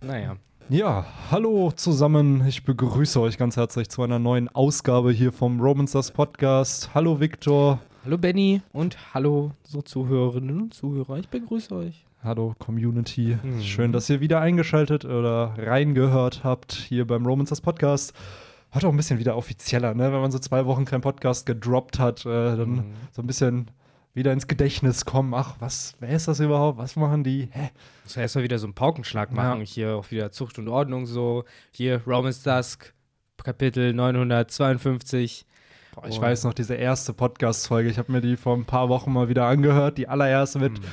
Naja. Ja, hallo zusammen. Ich begrüße euch ganz herzlich zu einer neuen Ausgabe hier vom Romancers Podcast. Hallo Viktor. Hallo Benny und hallo so Zuhörerinnen und Zuhörer. Ich begrüße euch. Hallo Community. Mhm. Schön, dass ihr wieder eingeschaltet oder reingehört habt hier beim Romancers Podcast. Hat auch ein bisschen wieder offizieller, ne? Wenn man so zwei Wochen keinen Podcast gedroppt hat, äh, dann mhm. so ein bisschen wieder ins Gedächtnis kommen. Ach, was, wer ist das überhaupt? Was machen die? Hä? Muss ja erstmal wieder so einen Paukenschlag machen. Ja. Hier auch wieder Zucht und Ordnung so. Hier Romans Dusk, Kapitel 952. Boah, ich oh. weiß noch, diese erste Podcast-Folge. Ich habe mir die vor ein paar Wochen mal wieder angehört. Die allererste mit. Mhm hm.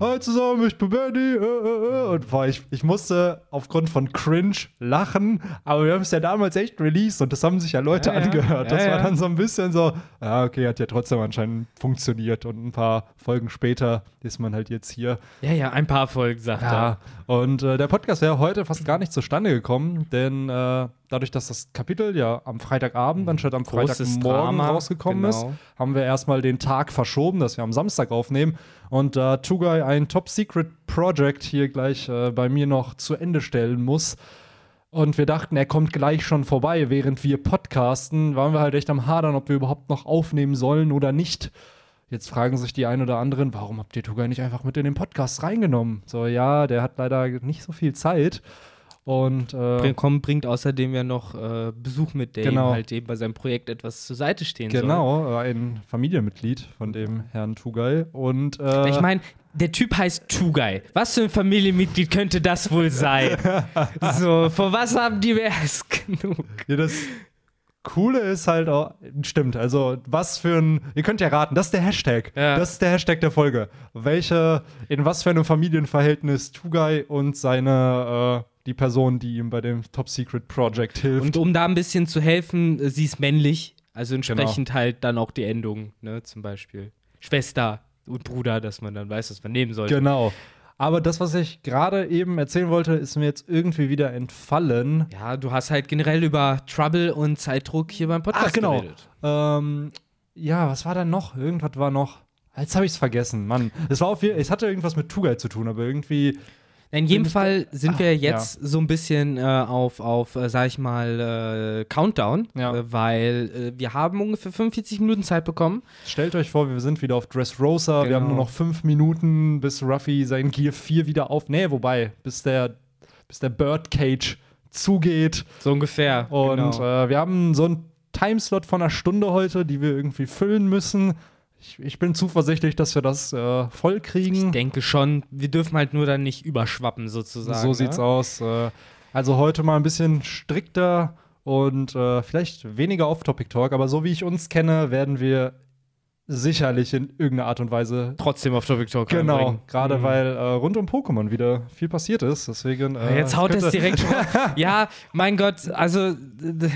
Hi zusammen, ich bin Benny. Äh, äh, äh. Und boah, ich, ich musste aufgrund von Cringe lachen, aber wir haben es ja damals echt released und das haben sich ja Leute ja, angehört. Ja, das ja, war dann so ein bisschen so, ja, okay, hat ja trotzdem anscheinend funktioniert. Und ein paar Folgen später ist man halt jetzt hier. Ja, ja, ein paar Folgen, sagt er. Und äh, der Podcast wäre heute fast gar nicht zustande gekommen, denn äh, dadurch, dass das Kapitel ja am Freitagabend anstatt am Freitagmorgen Drama, rausgekommen genau. ist, haben wir erstmal den Tag verschoben, dass wir am Samstag aufnehmen. Und da äh, Tugai ein Top-Secret-Project hier gleich äh, bei mir noch zu Ende stellen muss. Und wir dachten, er kommt gleich schon vorbei, während wir podcasten, waren wir halt echt am Hadern, ob wir überhaupt noch aufnehmen sollen oder nicht. Jetzt fragen sich die ein oder anderen, warum habt ihr Tugai nicht einfach mit in den Podcast reingenommen? So, ja, der hat leider nicht so viel Zeit. Und äh, Bring, bringt außerdem ja noch äh, Besuch mit, der genau. ihm halt eben bei seinem Projekt etwas zur Seite stehen genau, soll. Genau, ein Familienmitglied von dem Herrn Tugay. Und äh, ich meine, der Typ heißt Tugay. Was für ein Familienmitglied könnte das wohl sein? so, vor was haben die mehr als genug? Ja, das Coole ist halt auch, stimmt, also was für ein, ihr könnt ja raten, das ist der Hashtag. Ja. Das ist der Hashtag der Folge. Welche, in was für einem Familienverhältnis Tugay und seine äh, die Person, die ihm bei dem Top Secret Project hilft. Und um da ein bisschen zu helfen, äh, sie ist männlich, also entsprechend genau. halt dann auch die Endung, ne, zum Beispiel. Schwester und Bruder, dass man dann weiß, was man nehmen sollte. Genau. Aber das, was ich gerade eben erzählen wollte, ist mir jetzt irgendwie wieder entfallen. Ja, du hast halt generell über Trouble und Zeitdruck hier beim Podcast Ach, genau. geredet. Ähm, ja, was war da noch? Irgendwas war noch. Jetzt habe ich es vergessen, Mann. Es war auf, es hatte irgendwas mit Tugai zu tun, aber irgendwie in jedem Fall sind Ach, wir jetzt ja. so ein bisschen äh, auf, auf äh, sag ich mal, äh, Countdown, ja. Äh, weil äh, wir haben ungefähr 45 Minuten Zeit bekommen. Stellt euch vor, wir sind wieder auf Dressrosa. Genau. Wir haben nur genau. noch fünf Minuten, bis Ruffy sein Gear 4 wieder auf. Nee, wobei, bis der, bis der Birdcage zugeht. So ungefähr. Und genau. Äh, wir haben so einen Timeslot von einer Stunde heute, die wir irgendwie füllen müssen. Ich, ich, bin zuversichtlich, dass wir das äh, voll kriegen. Ich denke schon. Wir dürfen halt nur dann nicht überschwappen, sozusagen. So sieht's ne? aus. Äh, also heute mal ein bisschen strikter und äh, vielleicht weniger Off-Topic-Talk, aber so wie ich uns kenne, werden wir sicherlich in irgendeiner Art und Weise trotzdem auf Topic Talk Genau, gerade mhm. weil äh, rund um Pokémon wieder viel passiert ist. Deswegen. Äh, Jetzt haut es direkt schon. ja, mein Gott, also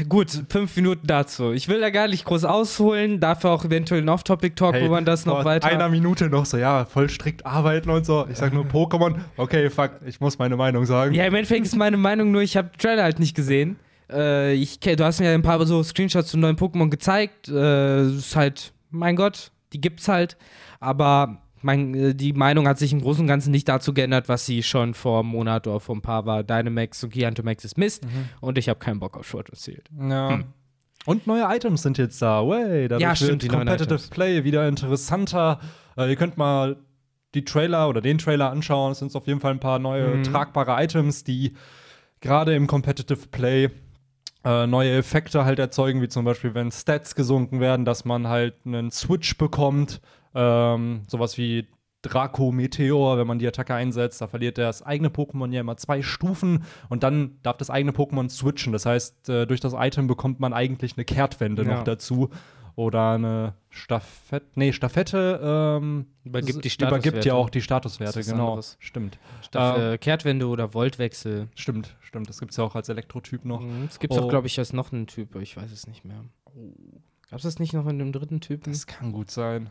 gut, fünf Minuten dazu. Ich will da gar nicht groß ausholen, dafür auch eventuell ein Off-Topic Talk, hey, wo man das noch weiter. Einer Minute noch so, ja, voll strikt arbeiten und so. Ich sag nur Pokémon. Okay, fuck, ich muss meine Meinung sagen. Ja, im Endeffekt ist meine Meinung nur, ich habe Trailer halt nicht gesehen. Äh, ich, du hast mir ein paar so Screenshots zu neuen Pokémon gezeigt. Äh, ist halt mein Gott, die gibt's halt. Aber mein, äh, die Meinung hat sich im Großen und Ganzen nicht dazu geändert, was sie schon vor einem Monat oder vor ein paar war. Dynamax und Gigantomax ist Mist mhm. und ich habe keinen Bock auf Short Sealed. Ja. Hm. Und neue Items sind jetzt da. Way, dadurch ja, stimmt, wird Competitive Play wieder interessanter. Äh, ihr könnt mal die Trailer oder den Trailer anschauen. Es sind auf jeden Fall ein paar neue mhm. tragbare Items, die gerade im Competitive Play äh, neue Effekte halt erzeugen, wie zum Beispiel, wenn Stats gesunken werden, dass man halt einen Switch bekommt, ähm, sowas wie Draco Meteor, wenn man die Attacke einsetzt, da verliert das eigene Pokémon ja immer zwei Stufen und dann darf das eigene Pokémon switchen. Das heißt, äh, durch das Item bekommt man eigentlich eine Kehrtwende ja. noch dazu oder eine Staffette, nee, Staffette ähm, übergibt, die übergibt ja auch die Statuswerte, genau. Anderes. Stimmt. Staff äh, Kehrtwende oder Voltwechsel. Stimmt, stimmt. Das gibt es ja auch als Elektrotyp noch. Mhm, es gibt es oh. auch, glaube ich, als noch einen Typ, ich weiß es nicht mehr. Oh. Gab es das nicht noch in dem dritten Typen? Das kann gut sein.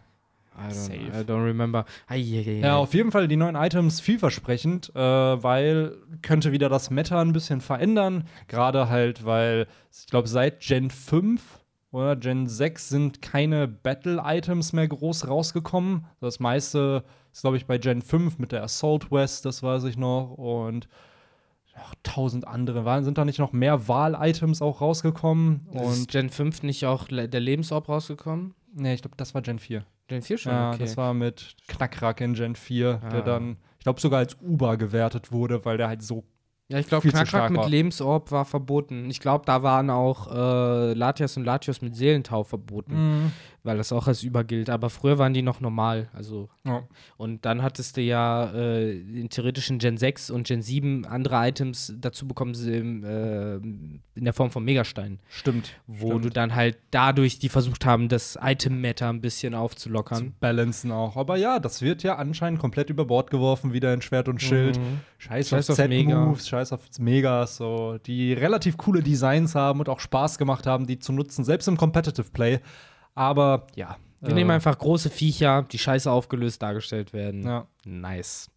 I don't, Safe. I don't remember. Ai, ai, ai. Ja, auf jeden Fall die neuen Items vielversprechend, äh, weil könnte wieder das Meta ein bisschen verändern. Gerade halt, weil ich glaube, seit Gen 5 oder Gen 6 sind keine Battle-Items mehr groß rausgekommen. Das meiste ist, glaube ich, bei Gen 5 mit der Assault West, das weiß ich noch. Und noch tausend andere. Waren, sind da nicht noch mehr Wahl-Items auch rausgekommen? Und ist Gen 5 nicht auch der Lebensorb rausgekommen? Nee, ich glaube, das war Gen 4. Gen 4 schon? Ja, okay. das war mit Knackrack in Gen 4, ah. der dann, ich glaube, sogar als Uber gewertet wurde, weil der halt so ja, ich glaube, Knackrack mit Lebensorb war verboten. Ich glaube, da waren auch äh, Latias und Latios mit Seelentau verboten, mhm. weil das auch als Über gilt. Aber früher waren die noch normal. Also. Ja. Und dann hattest du ja äh, in theoretischen Gen 6 und Gen 7 andere Items dazu bekommen, sie im, äh, in der Form von Megastein. Stimmt. Wo stimmt. du dann halt dadurch, die versucht haben, das Item-Meta ein bisschen aufzulockern. Zu balancen auch. Aber ja, das wird ja anscheinend komplett über Bord geworfen, wieder in Schwert und Schild. Mhm. Scheiß, Scheiß auf, auf Z-Moves, scheiß Scheiß auf Megas, so, die relativ coole Designs haben und auch Spaß gemacht haben, die zu nutzen, selbst im Competitive Play. Aber ja. Wir äh, nehmen einfach große Viecher, die scheiße aufgelöst dargestellt werden. Ja. Nice.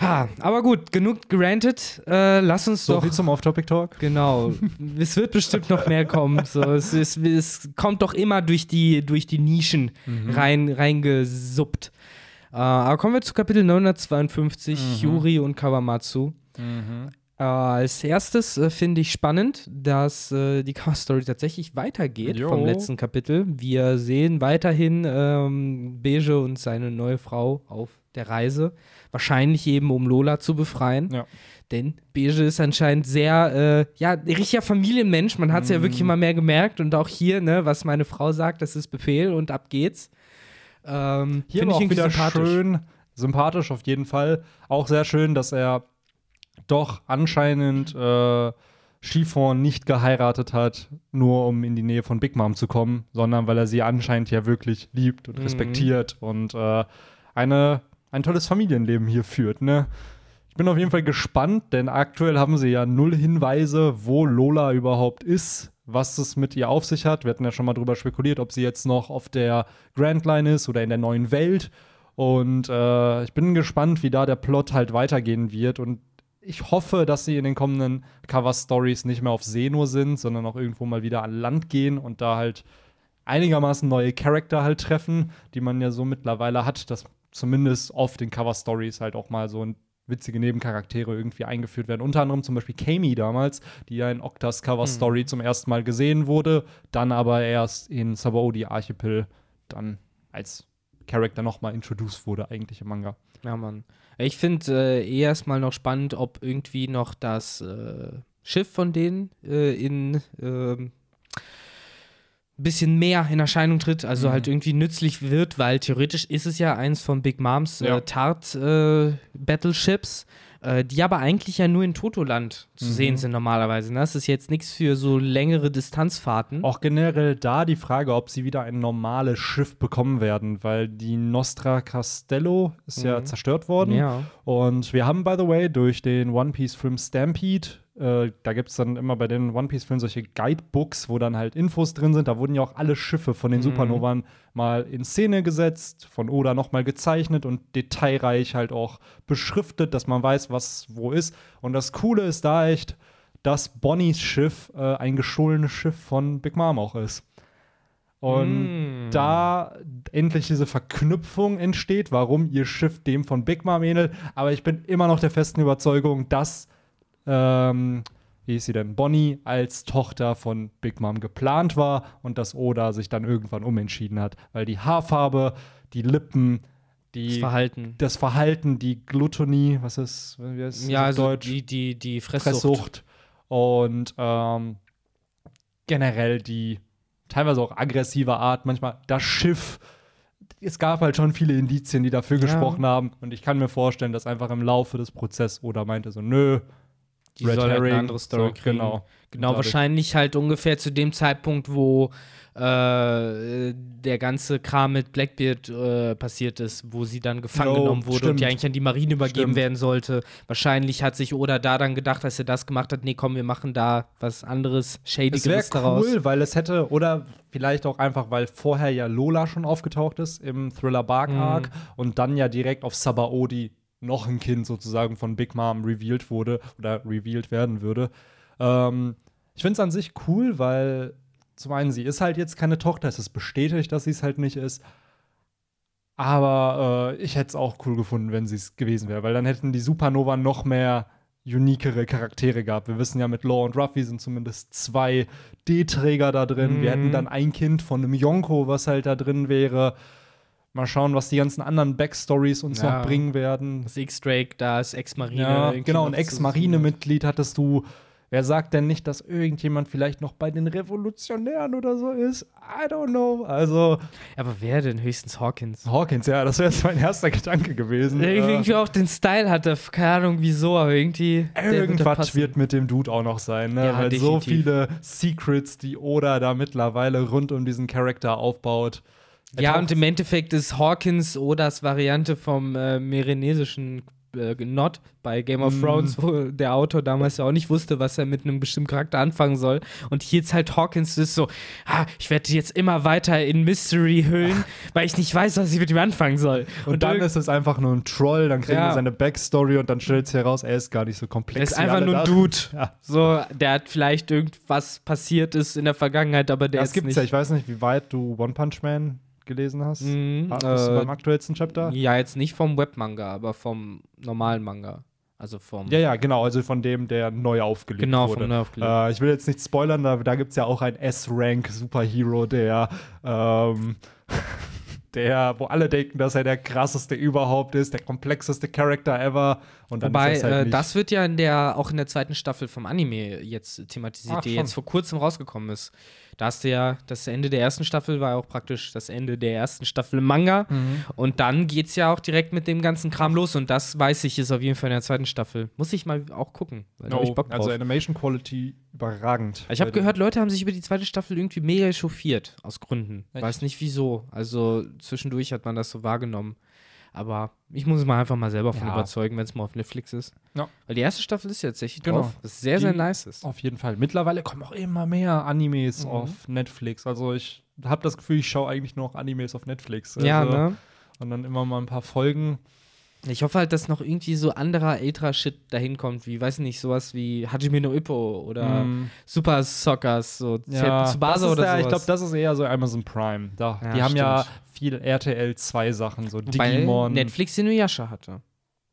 Ha, aber gut, genug gerantet. Äh, lass uns so doch. So viel zum Off-Topic-Talk. Genau. es wird bestimmt noch mehr kommen. So, es, ist, es kommt doch immer durch die, durch die Nischen mhm. rein, reingesuppt. Uh, aber kommen wir zu Kapitel 952, mhm. Yuri und Kawamatsu. Mhm. Uh, als erstes uh, finde ich spannend, dass uh, die Cover-Story tatsächlich weitergeht jo. vom letzten Kapitel. Wir sehen weiterhin ähm, Beige und seine neue Frau auf der Reise. Wahrscheinlich eben, um Lola zu befreien. Ja. Denn Beige ist anscheinend sehr, äh, ja, richtiger Familienmensch. Man hat es mhm. ja wirklich immer mehr gemerkt. Und auch hier, ne, was meine Frau sagt, das ist Befehl und ab geht's. Ähm, Hier aber auch wieder sympathisch. schön, sympathisch auf jeden Fall. Auch sehr schön, dass er doch anscheinend äh, Chiffon nicht geheiratet hat, nur um in die Nähe von Big Mom zu kommen, sondern weil er sie anscheinend ja wirklich liebt und mhm. respektiert und äh, eine, ein tolles Familienleben hier führt. Ne? Ich bin auf jeden Fall gespannt, denn aktuell haben sie ja null Hinweise, wo Lola überhaupt ist was es mit ihr auf sich hat. Wir hatten ja schon mal drüber spekuliert, ob sie jetzt noch auf der Grand Line ist oder in der neuen Welt. Und äh, ich bin gespannt, wie da der Plot halt weitergehen wird. Und ich hoffe, dass sie in den kommenden Cover-Stories nicht mehr auf See nur sind, sondern auch irgendwo mal wieder an Land gehen und da halt einigermaßen neue Charakter halt treffen, die man ja so mittlerweile hat, dass zumindest oft in Cover-Stories halt auch mal so ein witzige Nebencharaktere irgendwie eingeführt werden. Unter anderem zum Beispiel Kami damals, die ja in Octas Cover Story mhm. zum ersten Mal gesehen wurde, dann aber erst in Sabaody Archipel dann als Charakter nochmal introduced wurde, eigentlich im Manga. Ja, Mann. Ich finde äh, erstmal noch spannend, ob irgendwie noch das äh, Schiff von denen äh, in ähm, bisschen mehr in Erscheinung tritt, also mhm. halt irgendwie nützlich wird, weil theoretisch ist es ja eins von Big Moms äh, Tart äh, Battleships, äh, die aber eigentlich ja nur in Totoland zu mhm. sehen sind normalerweise. Ne? Das ist jetzt nichts für so längere Distanzfahrten. Auch generell da die Frage, ob sie wieder ein normales Schiff bekommen werden, weil die Nostra Castello ist mhm. ja zerstört worden. Ja. Und wir haben, by the way, durch den One Piece Film Stampede äh, da gibt es dann immer bei den One Piece-Filmen solche Guidebooks, wo dann halt Infos drin sind. Da wurden ja auch alle Schiffe von den mhm. Supernovern mal in Szene gesetzt, von Oda nochmal gezeichnet und detailreich halt auch beschriftet, dass man weiß, was wo ist. Und das Coole ist da echt, dass Bonnies Schiff äh, ein gestohlenes Schiff von Big Mom auch ist. Und mm. da endlich diese Verknüpfung entsteht, warum ihr Schiff dem von Big Mom ähnelt. Aber ich bin immer noch der festen Überzeugung, dass ähm, wie hieß sie denn, Bonnie als Tochter von Big Mom geplant war und dass Oda sich dann irgendwann umentschieden hat, weil die Haarfarbe, die Lippen, die, das Verhalten, das Verhalten, die Glutonie, was ist, wie heißt ja, also Deutsch? Die, die, die Fresssucht. Fresssucht und ähm, generell die teilweise auch aggressive Art, manchmal das Schiff. Es gab halt schon viele Indizien, die dafür ja. gesprochen haben. Und ich kann mir vorstellen, dass einfach im Laufe des Prozesses Oder meinte so, nö, die Red soll halt eine andere Story so, kriegen. Genau, genau wahrscheinlich halt ungefähr zu dem Zeitpunkt, wo äh, der ganze Kram mit Blackbeard äh, passiert ist, wo sie dann gefangen no, genommen wurde stimmt. und die eigentlich an die Marine übergeben stimmt. werden sollte. Wahrscheinlich hat sich Oda da dann gedacht, als er das gemacht hat, nee, komm, wir machen da was anderes, Shadygeres daraus. cool, weil es hätte, oder vielleicht auch einfach, weil vorher ja Lola schon aufgetaucht ist im Thriller Bark Arc mhm. und dann ja direkt auf Sabaody noch ein Kind sozusagen von Big Mom revealed wurde oder revealed werden würde. Ähm, ich finde es an sich cool, weil zum einen, sie ist halt jetzt keine Tochter, es ist bestätigt, dass sie es halt nicht ist. Aber äh, ich hätte es auch cool gefunden, wenn sie es gewesen wäre, weil dann hätten die Supernova noch mehr uniquere Charaktere gab. Wir wissen ja, mit Law und Ruffy sind zumindest zwei D-Träger da drin. Mhm. Wir hätten mhm. dann ein Kind von einem Yonko, was halt da drin wäre. Mal schauen, was die ganzen anderen Backstories uns ja. noch bringen werden. Das X-Drake, da ist Ex-Marine. Ja, genau, ein Ex-Marine-Mitglied hattest du. Wer sagt denn nicht, dass irgendjemand vielleicht noch bei den Revolutionären oder so ist? I don't know. Also. Aber wer denn höchstens Hawkins? Hawkins, ja, das wäre jetzt mein erster Gedanke gewesen. Der irgendwie auch den Style hatte, keine Ahnung wieso, aber irgendwie. Irgendwas wird mit dem Dude auch noch sein, ne? Ja, Weil definitiv. so viele Secrets, die Oda da mittlerweile rund um diesen Charakter aufbaut. Ja, und im Endeffekt ist Hawkins Odas Variante vom äh, merenesischen äh, Not bei Game of mm. Thrones, wo der Autor damals ja auch nicht wusste, was er mit einem bestimmten Charakter anfangen soll. Und hier jetzt halt Hawkins ist so, ah, ich werde jetzt immer weiter in Mystery hüllen, weil ich nicht weiß, was ich mit ihm anfangen soll. Und, und dann ist es einfach nur ein Troll, dann kriegen ja. wir seine Backstory und dann stellt sich heraus, er ist gar nicht so komplex. Er ist einfach nur ein Dude. Ja. So, der hat vielleicht irgendwas passiert ist in der Vergangenheit, aber der das ist gibt's nicht. ja, ich weiß nicht, wie weit du One Punch Man gelesen hast? Mhm, ah, bist äh, du beim aktuellsten Chapter? Ja, jetzt nicht vom Webmanga, aber vom normalen Manga. Also vom. Ja, ja, genau, also von dem, der neu aufgelegt genau, wurde. Genau, vom neu aufgelegt. Äh, ich will jetzt nicht spoilern, da, da gibt es ja auch einen S-Rank-Superhero, der ähm, der, wo alle denken, dass er der krasseste überhaupt ist, der komplexeste Charakter ever. Und dann Wobei, ist halt äh, das wird ja in der, auch in der zweiten Staffel vom Anime jetzt thematisiert, Ach, die jetzt vor kurzem rausgekommen ist. Da hast du ja, das Ende der ersten Staffel war auch praktisch das Ende der ersten Staffel im Manga. Mhm. Und dann geht es ja auch direkt mit dem ganzen Kram los. Und das weiß ich, ist auf jeden Fall in der zweiten Staffel. Muss ich mal auch gucken. Oh, also Animation Quality überragend. Ich habe gehört, Leute haben sich über die zweite Staffel irgendwie mega chauffiert, aus Gründen. Echt? Weiß nicht wieso. Also zwischendurch hat man das so wahrgenommen. Aber ich muss es mal einfach mal selber von ja. überzeugen, wenn es mal auf Netflix ist. Ja. Weil die erste Staffel ist ja tatsächlich genau. drauf. Das ist sehr, die, sehr nice ist. Auf jeden Fall. Mittlerweile kommen auch immer mehr Animes mhm. auf Netflix. Also ich habe das Gefühl, ich schaue eigentlich nur noch Animes auf Netflix. Also, ja, ne? Und dann immer mal ein paar Folgen. Ich hoffe halt, dass noch irgendwie so anderer älterer Shit dahin kommt, wie, weiß ich nicht, sowas wie Hajime no Ippo oder mm. Super Sockers, so ja, Tsubasa oder so. Ich glaube, das ist eher so Amazon Prime. Da, ja, die haben stimmt. ja viel RTL 2 Sachen, so Wobei Digimon. Netflix Inuyasha hatte.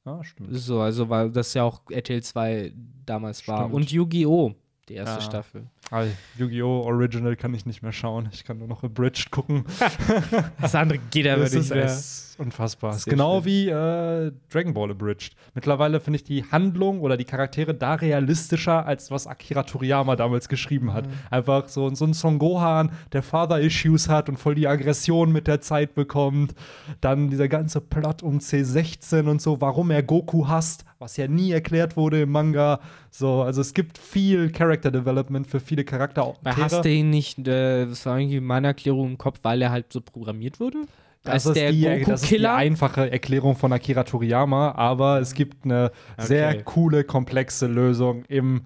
Ah, stimmt. So, also weil das ja auch RTL 2 damals war. Und Yu-Gi-Oh! Die erste ja. Staffel. Ah, Yu-Gi-Oh! Original kann ich nicht mehr schauen. Ich kann nur noch Abridged gucken. das andere geht aber nicht mehr. Ist unfassbar. Das ist genau schlimm. wie äh, Dragon Ball Abridged. Mittlerweile finde ich die Handlung oder die Charaktere da realistischer, als was Akira Toriyama damals geschrieben hat. Mhm. Einfach so, so ein Son Gohan, der Father-Issues hat und voll die Aggression mit der Zeit bekommt. Dann dieser ganze Plot um C16 und so, warum er Goku hasst, was ja nie erklärt wurde im Manga. So, also es gibt viel Character Development für viele Charakter. Hast du ihn nicht, äh, das war irgendwie meine Erklärung im Kopf, weil er halt so programmiert wurde? Das, ist, die, das ist die einfache Erklärung von Akira Toriyama, aber es gibt eine okay. sehr coole, komplexe Lösung im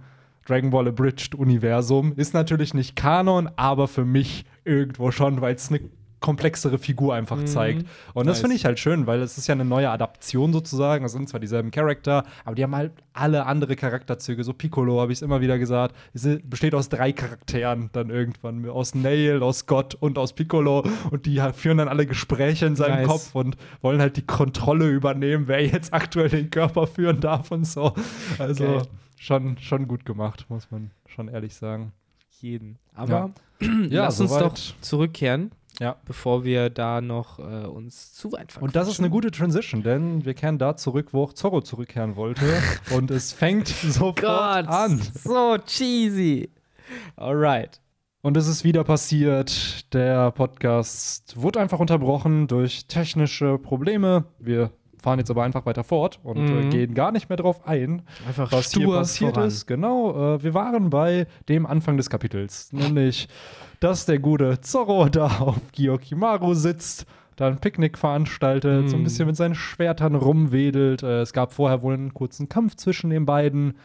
Dragon Ball Abridged Universum. Ist natürlich nicht Kanon, aber für mich irgendwo schon, weil es eine komplexere Figur einfach mhm. zeigt. Und das nice. finde ich halt schön, weil es ist ja eine neue Adaption sozusagen. Es sind zwar dieselben Charakter, aber die haben halt alle andere Charakterzüge. So Piccolo, habe ich es immer wieder gesagt, es besteht aus drei Charakteren dann irgendwann. Aus Nail, aus Gott und aus Piccolo. Und die führen dann alle Gespräche in seinem nice. Kopf und wollen halt die Kontrolle übernehmen, wer jetzt aktuell den Körper führen darf und so. Also okay. schon, schon gut gemacht, muss man schon ehrlich sagen. Jeden. Aber ja. lass uns doch zurückkehren ja. bevor wir da noch äh, uns zu weit verquatschen. Und das ist eine gute Transition, denn wir kehren da zurück, wo auch Zorro zurückkehren wollte. und es fängt sofort Gott, an. So cheesy. Alright. Und es ist wieder passiert. Der Podcast wurde einfach unterbrochen durch technische Probleme. Wir fahren jetzt aber einfach weiter fort und äh, mhm. äh, gehen gar nicht mehr drauf ein, einfach was hier passiert voran. ist. Genau, äh, wir waren bei dem Anfang des Kapitels, nämlich dass der gute Zorro da auf Gyokimaru sitzt, da ein Picknick veranstaltet, mm. so ein hm. bisschen mit seinen Schwertern rumwedelt. Äh, es gab vorher wohl einen kurzen Kampf zwischen den beiden.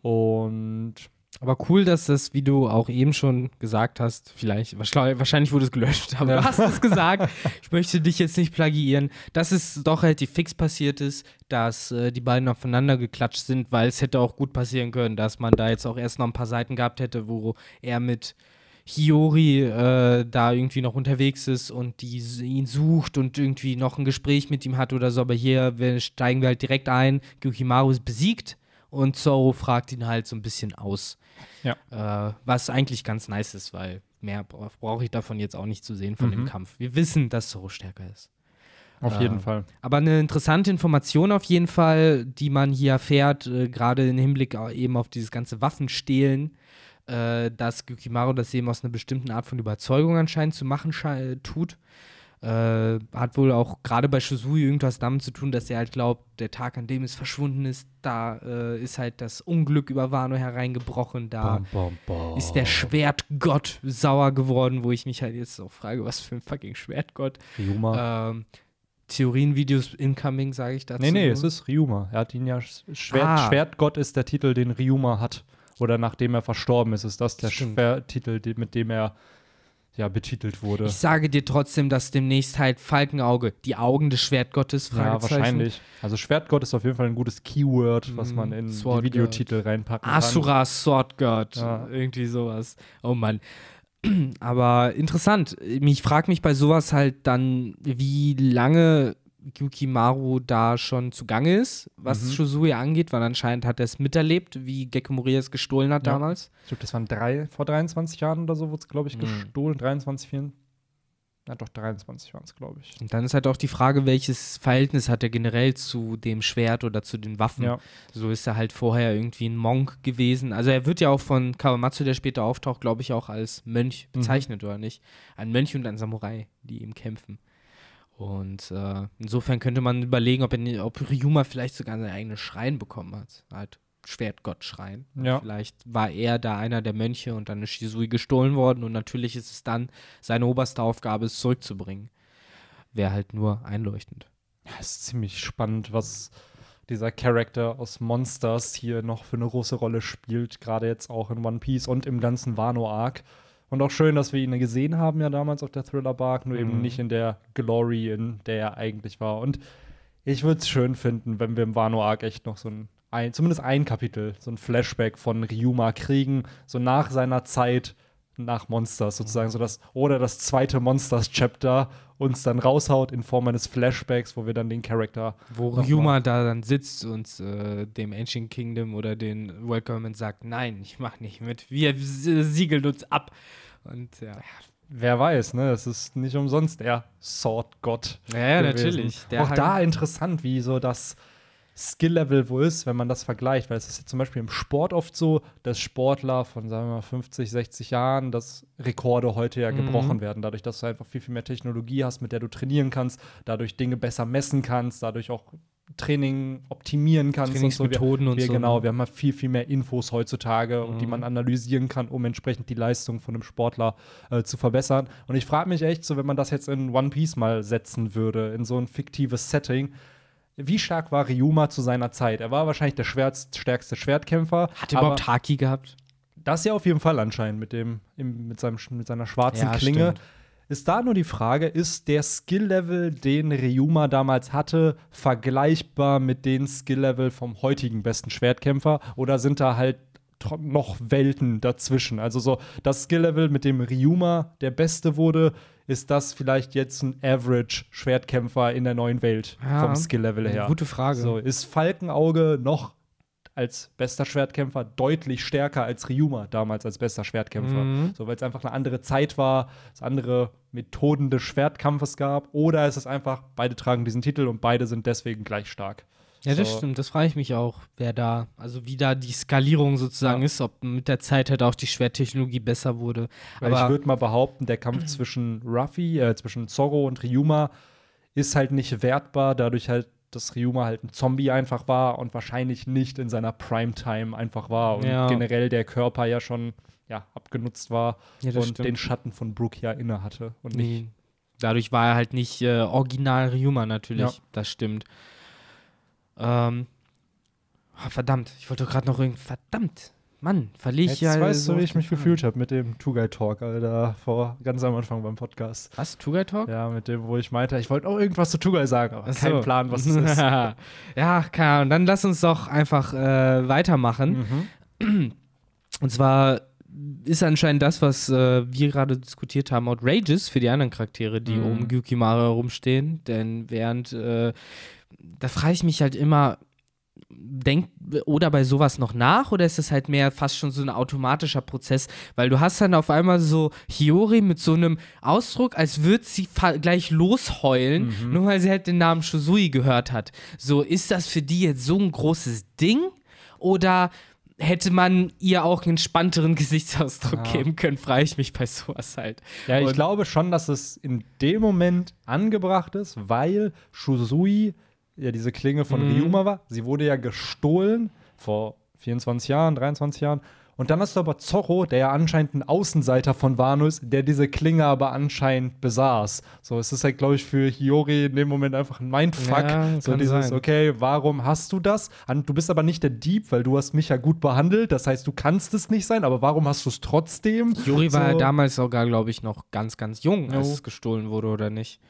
Und aber cool, dass das, wie du auch eben schon gesagt hast, vielleicht, wahrscheinlich wurde es gelöscht, aber ja. du hast es gesagt. ich möchte dich jetzt nicht plagiieren, dass es doch relativ fix passiert ist, dass äh, die beiden aufeinander geklatscht sind, weil es hätte auch gut passieren können, dass man da jetzt auch erst noch ein paar Seiten gehabt hätte, wo er mit Hiyori äh, da irgendwie noch unterwegs ist und die ihn sucht und irgendwie noch ein Gespräch mit ihm hat oder so. Aber hier wir, steigen wir halt direkt ein. Gyukimaru ist besiegt und Zoro fragt ihn halt so ein bisschen aus. Ja. Äh, was eigentlich ganz nice ist, weil mehr brauche ich davon jetzt auch nicht zu sehen von mhm. dem Kampf. Wir wissen, dass Zoro stärker ist. Auf jeden äh, Fall. Aber eine interessante Information auf jeden Fall, die man hier erfährt, äh, gerade im Hinblick eben auf dieses ganze Waffenstehlen, äh, dass Gyukimaru das eben aus einer bestimmten Art von Überzeugung anscheinend zu machen tut. Äh, hat wohl auch gerade bei Shizui irgendwas damit zu tun, dass er halt glaubt, der Tag, an dem es verschwunden ist, da äh, ist halt das Unglück über Wano hereingebrochen. Da bom, bom, bom. ist der Schwertgott sauer geworden, wo ich mich halt jetzt auch frage, was für ein fucking Schwertgott. Ryuma. Ähm, Theorienvideos incoming, sage ich dazu. Nee, nee, es ist Ryuma. Er hat ihn ja Schwert, ah. Schwertgott ist der Titel, den Ryuma hat. Oder nachdem er verstorben ist, ist das der Schwertitel, mit dem er ja, betitelt wurde. Ich sage dir trotzdem, dass demnächst halt Falkenauge, die Augen des Schwertgottes, Ja, wahrscheinlich. Also Schwertgott ist auf jeden Fall ein gutes Keyword, was man in Sword die Videotitel God. reinpacken kann. Asura Swordgott, ja. irgendwie sowas. Oh Mann. Aber interessant. Ich frage mich bei sowas halt dann, wie lange Yukimaru da schon zugange ist, was mhm. Shuzui angeht, weil anscheinend hat er es miterlebt, wie Gekko Moria es gestohlen hat ja. damals. Ich glaube, das waren drei, vor 23 Jahren oder so wurde es, glaube ich, mhm. gestohlen. 23, 24. Ja, doch, 23 waren es, glaube ich. Und dann ist halt auch die Frage, welches Verhältnis hat er generell zu dem Schwert oder zu den Waffen. Ja. So ist er halt vorher irgendwie ein Monk gewesen. Also er wird ja auch von Kawamatsu, der später auftaucht, glaube ich, auch als Mönch bezeichnet, mhm. oder nicht? Ein Mönch und ein Samurai, die ihm kämpfen. Und äh, insofern könnte man überlegen, ob, er, ob Ryuma vielleicht sogar seinen eigenen Schrein bekommen hat. Halt Schwertgott-Schrein. Ja. Vielleicht war er da einer der Mönche und dann ist Shisui gestohlen worden und natürlich ist es dann seine oberste Aufgabe, es zurückzubringen. Wäre halt nur einleuchtend. Ja, ist ziemlich spannend, was dieser Charakter aus Monsters hier noch für eine große Rolle spielt, gerade jetzt auch in One Piece und im ganzen Wano-Arc. Und auch schön, dass wir ihn gesehen haben ja damals auf der Thriller-Bark, nur mhm. eben nicht in der Glory, in der er eigentlich war. Und ich würde es schön finden, wenn wir im Wano-Arc echt noch so ein, ein, zumindest ein Kapitel, so ein Flashback von Ryuma kriegen, so nach seiner Zeit nach Monsters sozusagen, so das, oder das zweite Monsters-Chapter uns dann raushaut in Form eines Flashbacks, wo wir dann den Charakter. Wo Ryuma da dann sitzt und äh, dem Ancient Kingdom oder den World Government sagt: Nein, ich mach nicht mit, wir siegeln uns ab. Und ja. Wer weiß, ne? Es ist nicht umsonst der Sword-Gott. Ja, ja natürlich. Der Auch da interessant, wie so das Skill-Level wo ist, wenn man das vergleicht. Weil es ist ja zum Beispiel im Sport oft so, dass Sportler von, sagen wir mal, 50, 60 Jahren, dass Rekorde heute ja mhm. gebrochen werden. Dadurch, dass du einfach viel, viel mehr Technologie hast, mit der du trainieren kannst, dadurch Dinge besser messen kannst, dadurch auch Training optimieren kannst. Trainingsmethoden und so. Wir, und so. Genau, wir haben halt viel, viel mehr Infos heutzutage, mhm. die man analysieren kann, um entsprechend die Leistung von einem Sportler äh, zu verbessern. Und ich frage mich echt so, wenn man das jetzt in One Piece mal setzen würde, in so ein fiktives Setting, wie stark war Ryuma zu seiner Zeit? Er war wahrscheinlich der stärkste Schwertkämpfer. Hat er überhaupt Haki gehabt? Das ja auf jeden Fall anscheinend mit, dem, mit, seinem, mit seiner schwarzen ja, Klinge. Stimmt. Ist da nur die Frage, ist der Skill-Level, den Ryuma damals hatte, vergleichbar mit dem Skill-Level vom heutigen besten Schwertkämpfer? Oder sind da halt noch Welten dazwischen? Also so das Skill-Level, mit dem Ryuma der Beste wurde, ist das vielleicht jetzt ein Average-Schwertkämpfer in der neuen Welt ja, vom Skill-Level her? Gute Frage. So, ist Falkenauge noch als bester Schwertkämpfer deutlich stärker als Ryuma damals als bester Schwertkämpfer. Mhm. So, weil es einfach eine andere Zeit war, es andere Methoden des Schwertkampfes gab. Oder ist es einfach, beide tragen diesen Titel und beide sind deswegen gleich stark. Ja, das so. stimmt. Das frage ich mich auch, wer da, also wie da die Skalierung sozusagen ja. ist, ob mit der Zeit halt auch die Schwerttechnologie besser wurde. Weil Aber ich würde mal behaupten, der Kampf zwischen Ruffy, äh, zwischen Zorro und Ryuma ist halt nicht wertbar, dadurch halt dass Ryuma halt ein Zombie einfach war und wahrscheinlich nicht in seiner Primetime einfach war und ja. generell der Körper ja schon ja, abgenutzt war ja, und stimmt. den Schatten von Brook ja inne hatte und nicht. Dadurch war er halt nicht äh, original Ryuma natürlich, das stimmt. Ähm, oh, verdammt, ich wollte gerade noch irgendwie, verdammt, Mann, verliere ich Jetzt ja. weißt du, wie ich mich gefühlt habe mit dem Two-Guy-Talk, Alter, vor ganz am Anfang beim Podcast. Was, Two-Guy-Talk? Ja, mit dem, wo ich meinte, ich wollte auch irgendwas zu Two-Guy sagen, aber kein Plan, was es ist. ja, keine Ahnung, dann lass uns doch einfach äh, weitermachen. Mhm. Und zwar ist anscheinend das, was äh, wir gerade diskutiert haben, outrageous für die anderen Charaktere, die mhm. um Gyukimara herumstehen. Denn während, äh, da frage ich mich halt immer, denkt oder bei sowas noch nach oder ist es halt mehr fast schon so ein automatischer Prozess? Weil du hast dann auf einmal so Hiyori mit so einem Ausdruck, als würde sie gleich losheulen, mhm. nur weil sie halt den Namen Shusui gehört hat. So, ist das für die jetzt so ein großes Ding? Oder hätte man ihr auch einen entspannteren Gesichtsausdruck ja. geben können, frage ich mich bei sowas halt. Ja, ich Und glaube schon, dass es in dem Moment angebracht ist, weil Shusui ja diese Klinge von mhm. Ryuma war. Sie wurde ja gestohlen vor 24 Jahren, 23 Jahren. Und dann hast du aber Zorro, der ja anscheinend ein Außenseiter von Wano ist, der diese Klinge aber anscheinend besaß. So, es ist halt, glaube ich, für Hiyori in dem Moment einfach ein Mindfuck. Ja, so dieses, sein. okay, warum hast du das? Du bist aber nicht der Dieb, weil du hast mich ja gut behandelt. Das heißt, du kannst es nicht sein, aber warum hast du es trotzdem? Hiyori so. war ja damals sogar, glaube ich, noch ganz, ganz jung, als jo. es gestohlen wurde, oder nicht?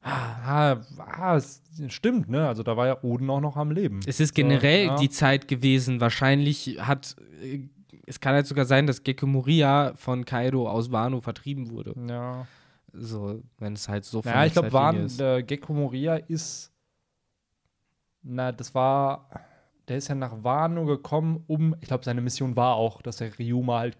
Ah, ah, es stimmt, ne? Also da war ja Oden auch noch am Leben. Es ist generell so, ja. die Zeit gewesen. Wahrscheinlich hat äh, es kann halt sogar sein, dass Gekko Moria von Kaido aus Wano vertrieben wurde. Ja. So, wenn es halt so viel Ja, ich glaube, äh, Gekko Moria ist na, das war der ist ja nach Wano gekommen, um ich glaube, seine Mission war auch, dass er Ryuma halt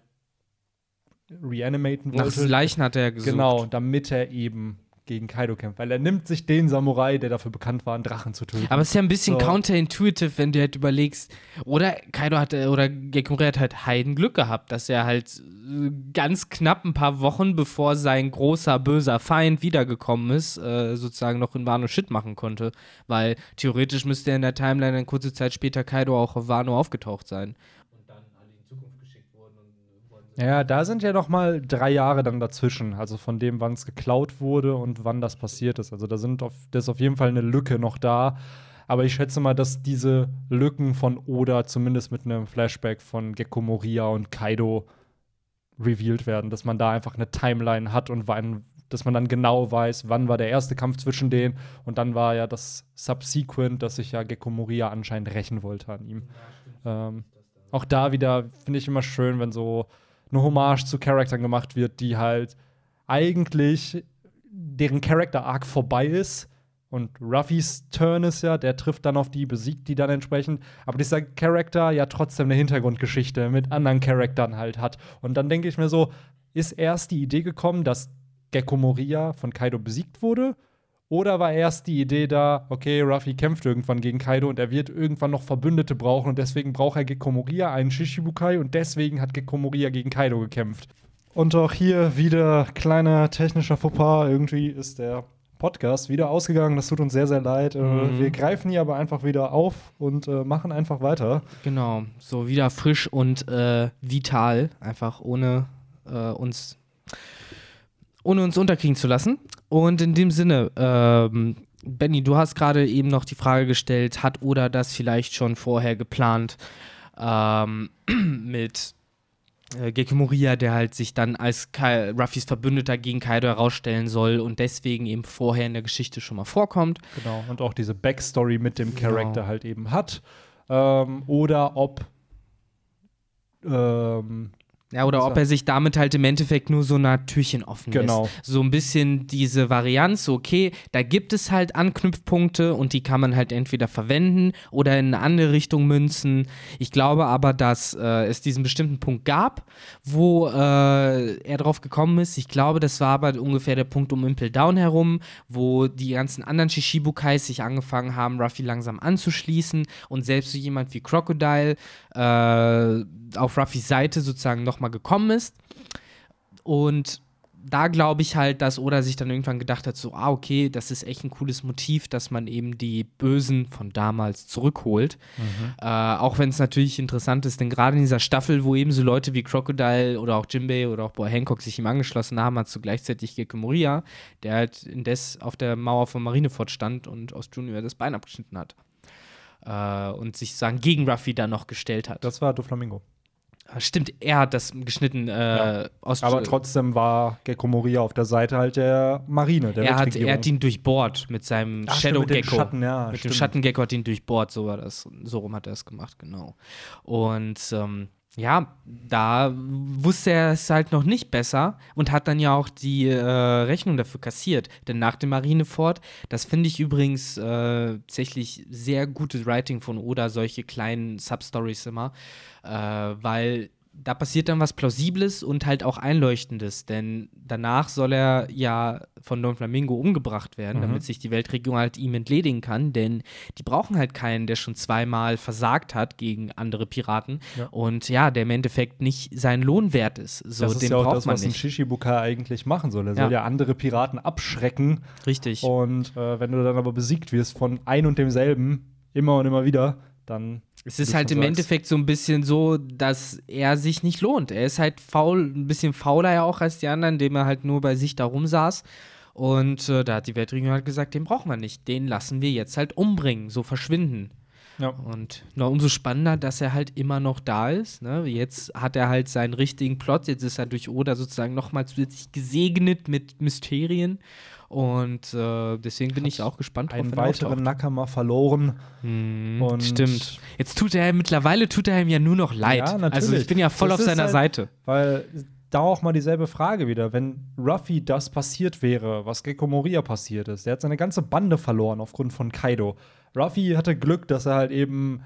reanimaten wollte. Nach Leichen hat er gesucht. Genau, damit er eben gegen Kaido kämpft, weil er nimmt sich den Samurai, der dafür bekannt war, einen Drachen zu töten. Aber es ist ja ein bisschen so. counterintuitive, wenn du halt überlegst, oder Kaido hat, oder Gekure hat halt Heidenglück gehabt, dass er halt ganz knapp ein paar Wochen, bevor sein großer, böser Feind wiedergekommen ist, äh, sozusagen noch in Wano Shit machen konnte. Weil theoretisch müsste er in der Timeline eine kurze Zeit später Kaido auch auf Wano aufgetaucht sein. Ja, da sind ja noch mal drei Jahre dann dazwischen, also von dem, wann es geklaut wurde und wann das passiert ist. Also da sind auf, da ist auf jeden Fall eine Lücke noch da. Aber ich schätze mal, dass diese Lücken von Oda zumindest mit einem Flashback von Gekko Moria und Kaido revealed werden, dass man da einfach eine Timeline hat und wann, dass man dann genau weiß, wann war der erste Kampf zwischen denen und dann war ja das Subsequent, dass sich ja Gekko Moria anscheinend rächen wollte an ihm. Ja, ähm, auch da wieder finde ich immer schön, wenn so eine Hommage zu Charaktern gemacht wird, die halt eigentlich deren Character Arc vorbei ist. Und Ruffys Turn ist ja, der trifft dann auf die, besiegt die dann entsprechend. Aber dieser Charakter ja trotzdem eine Hintergrundgeschichte mit anderen Charaktern halt hat. Und dann denke ich mir so, ist erst die Idee gekommen, dass Gekko Moria von Kaido besiegt wurde? Oder war erst die Idee da, okay, Ruffy kämpft irgendwann gegen Kaido und er wird irgendwann noch Verbündete brauchen und deswegen braucht er Gekko Moria, einen Shishibukai und deswegen hat Gekko Moria gegen Kaido gekämpft. Und auch hier wieder kleiner technischer Fauxpas. Irgendwie ist der Podcast wieder ausgegangen. Das tut uns sehr, sehr leid. Äh, mhm. Wir greifen hier aber einfach wieder auf und äh, machen einfach weiter. Genau, so wieder frisch und äh, vital, einfach ohne äh, uns ohne uns unterkriegen zu lassen. Und in dem Sinne, ähm, Benny, du hast gerade eben noch die Frage gestellt, hat oder das vielleicht schon vorher geplant ähm, mit äh, Moria, der halt sich dann als Kai, Ruffys Verbündeter gegen Kaido herausstellen soll und deswegen eben vorher in der Geschichte schon mal vorkommt. Genau, und auch diese Backstory mit dem genau. Charakter halt eben hat. Ähm, oder ob ähm, ja, oder ob er sich damit halt im Endeffekt nur so ein Türchen offen genau. lässt. So ein bisschen diese Varianz, okay, da gibt es halt Anknüpfpunkte und die kann man halt entweder verwenden oder in eine andere Richtung münzen. Ich glaube aber, dass äh, es diesen bestimmten Punkt gab, wo äh, er drauf gekommen ist. Ich glaube, das war aber ungefähr der Punkt um Impel Down herum, wo die ganzen anderen Shishibukais sich angefangen haben, Ruffy langsam anzuschließen und selbst so jemand wie Crocodile äh, auf Ruffys Seite sozusagen nochmal gekommen ist. Und da glaube ich halt, dass Oda sich dann irgendwann gedacht hat, so, ah, okay, das ist echt ein cooles Motiv, dass man eben die Bösen von damals zurückholt. Mhm. Äh, auch wenn es natürlich interessant ist, denn gerade in dieser Staffel, wo eben so Leute wie Crocodile oder auch Jimbei oder auch Boy Hancock sich ihm angeschlossen haben, hat so gleichzeitig Gekko Moria, der halt indes auf der Mauer von Marineford stand und aus Junior das Bein abgeschnitten hat. Äh, und sich sozusagen gegen Ruffy dann noch gestellt hat. Das war Doflamingo. Stimmt, er hat das geschnitten äh, ja. Aber trotzdem war Gekko Moria auf der Seite halt der Marine, der er hat, er hat ihn durchbohrt mit seinem Ach, Shadow mit Gecko. Schatten, ja, mit stimmt. dem Schattengecko hat ihn durchbohrt, so war das. So rum hat er es gemacht, genau. Und ähm, ja, da wusste er es halt noch nicht besser und hat dann ja auch die äh, Rechnung dafür kassiert. Denn nach dem Marineford, das finde ich übrigens äh, tatsächlich sehr gutes Writing von Oda, solche kleinen Substories immer, äh, weil da passiert dann was Plausibles und halt auch Einleuchtendes, denn danach soll er ja von Don Flamingo umgebracht werden, mhm. damit sich die Weltregierung halt ihm entledigen kann, denn die brauchen halt keinen, der schon zweimal versagt hat gegen andere Piraten ja. und ja, der im Endeffekt nicht sein Lohn wert ist. So, das ist den ja auch das, man was ein nicht. Shishibuka eigentlich machen soll. Er ja. soll ja andere Piraten abschrecken. Richtig. Und äh, wenn du dann aber besiegt wirst von ein und demselben, immer und immer wieder, dann es ist halt im sagst. Endeffekt so ein bisschen so, dass er sich nicht lohnt. Er ist halt faul, ein bisschen fauler ja auch als die anderen, indem er halt nur bei sich da rumsaß. Und äh, da hat die Weltregierung halt gesagt, den brauchen wir nicht. Den lassen wir jetzt halt umbringen, so verschwinden. Ja. Und na, umso spannender, dass er halt immer noch da ist. Ne? Jetzt hat er halt seinen richtigen Plot. Jetzt ist er durch Oda sozusagen nochmal zusätzlich gesegnet mit Mysterien. Und äh, deswegen bin Hat ich auch gespannt drauf. Einen weiteren Nakama verloren. Hm, und stimmt. Jetzt tut er mittlerweile tut er ihm ja nur noch leid. Ja, natürlich. Also ich bin ja voll das auf seiner halt, Seite. Weil da auch mal dieselbe Frage wieder. Wenn Ruffy das passiert wäre, was Gekko Moria passiert ist, der hat seine ganze Bande verloren aufgrund von Kaido. Ruffy hatte Glück, dass er halt eben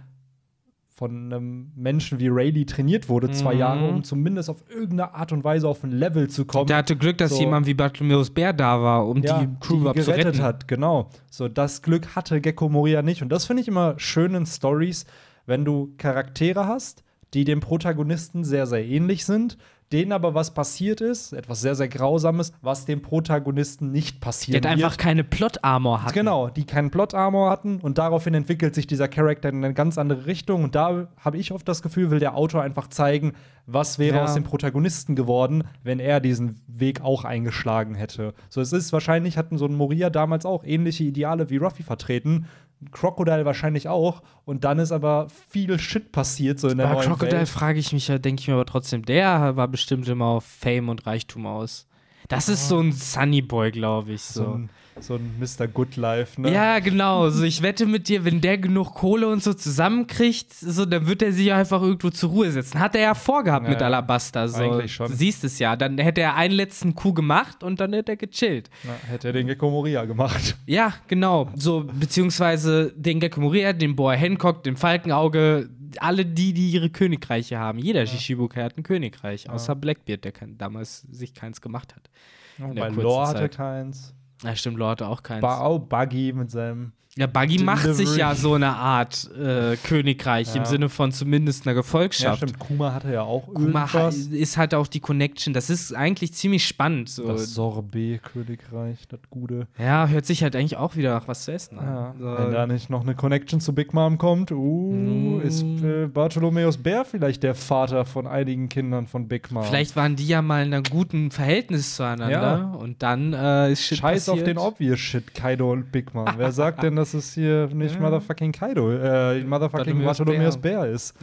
von einem Menschen wie Rayleigh trainiert wurde, zwei mhm. Jahre, um zumindest auf irgendeine Art und Weise auf ein Level zu kommen. Der hatte Glück, dass so. jemand wie Bartholomeus Bär da war, um ja, die Crew überhaupt zu retten. hat, genau. So, das Glück hatte Gecko Moria nicht. Und das finde ich immer schön in Stories, wenn du Charaktere hast, die dem Protagonisten sehr, sehr ähnlich sind, denen aber was passiert ist, etwas sehr, sehr Grausames, was dem Protagonisten nicht passiert. Die einfach keine Plot-Armor hatten. Genau, die keinen Plot-Armor hatten und daraufhin entwickelt sich dieser Charakter in eine ganz andere Richtung. Und da habe ich oft das Gefühl, will der Autor einfach zeigen, was wäre ja. aus dem Protagonisten geworden, wenn er diesen Weg auch eingeschlagen hätte. So, es ist wahrscheinlich, hatten so ein Moria damals auch ähnliche Ideale wie Ruffy vertreten. Crocodile wahrscheinlich auch. Und dann ist aber viel Shit passiert, so in der Bei neuen Crocodile frage ich mich ja, denke ich mir aber trotzdem, der war bestimmt immer auf Fame und Reichtum aus. Das ist so ein Sunny Boy, glaube ich. So. so ein so ein Mr. Good Life, ne? Ja, genau. So, ich wette mit dir, wenn der genug Kohle und so zusammenkriegt, so, dann wird er sich einfach irgendwo zur Ruhe setzen. Hat er ja vorgehabt ja, mit Alabasta. So. Eigentlich schon. Du siehst es ja. Dann hätte er einen letzten Coup gemacht und dann hätte er gechillt. Na, hätte er den Gecko Moria gemacht. Ja, genau. So, beziehungsweise den Gecko Moria, den Boa Hancock, den Falkenauge, alle die, die ihre Königreiche haben. Jeder ja. Shishibuka hat ein Königreich, außer ja. Blackbeard, der damals sich keins gemacht hat. Ja, weil Lore hatte keins. Ja, stimmt, hatte auch keins. War auch Buggy mit seinem ja, Buggy Delivery. macht sich ja so eine Art äh, Königreich ja. im Sinne von zumindest einer Gefolgschaft. Ja, stimmt. Kuma hatte ja auch Kuma irgendwas. ist halt auch die Connection. Das ist eigentlich ziemlich spannend. So. Das Sorbet-Königreich, das Gute. Ja, hört sich halt eigentlich auch wieder nach was zu essen an. Ja. So. Wenn da nicht noch eine Connection zu Big Mom kommt, uh, mm. ist äh, Bartholomäus Bär vielleicht der Vater von einigen Kindern von Big Mom. Vielleicht waren die ja mal in einem guten Verhältnis zueinander ja. und dann äh, ist Shit Scheiß passiert. auf den obvious Shit, Kaido und Big Mom. Wer sagt denn, dass es hier nicht ja. Motherfucking Kaido, äh, Motherfucking Bartholomeus Bär ist.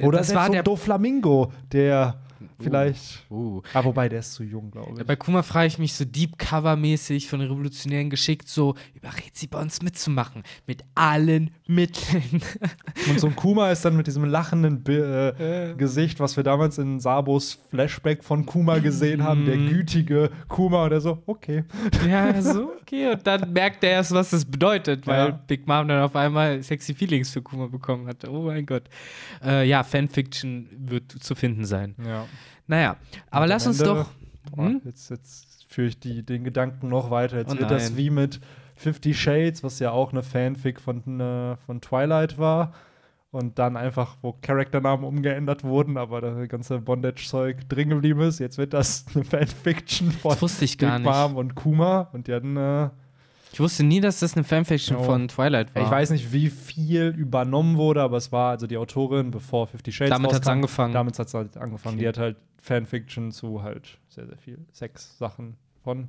Oder das ist war der Doflamingo, der Vielleicht. Uh, uh. Ah, wobei, der ist zu jung, glaube ich. Ja, bei Kuma frage ich mich so Deep Cover-mäßig von Revolutionären geschickt, so überredet sie bei uns mitzumachen. Mit allen Mitteln. Und so ein Kuma ist dann mit diesem lachenden äh, Gesicht, was wir damals in Sabos Flashback von Kuma gesehen haben, der mhm. gütige Kuma, und er so, okay. Ja, so, okay. Und dann merkt er erst, was das bedeutet, weil ja. Big Mom dann auf einmal sexy Feelings für Kuma bekommen hat. Oh mein Gott. Äh, ja, Fanfiction wird zu finden sein. Ja. Naja, aber lass uns Ende, doch. Hm? Jetzt, jetzt führe ich die, den Gedanken noch weiter. Jetzt oh wird das wie mit Fifty Shades, was ja auch eine Fanfic von, äh, von Twilight war. Und dann einfach, wo Charakternamen umgeändert wurden, aber das ganze Bondage-Zeug drin geblieben ist. Jetzt wird das eine Fanfiction von das wusste ich gar Big Mom und Kuma. Und die hatten äh, ich wusste nie, dass das eine Fanfiction no. von Twilight war. Ich weiß nicht, wie viel übernommen wurde, aber es war also die Autorin, bevor Fifty Shades Damit hat es angefangen. Damit hat es halt angefangen. Okay. Die hat halt Fanfiction zu halt sehr, sehr viel Sex-Sachen von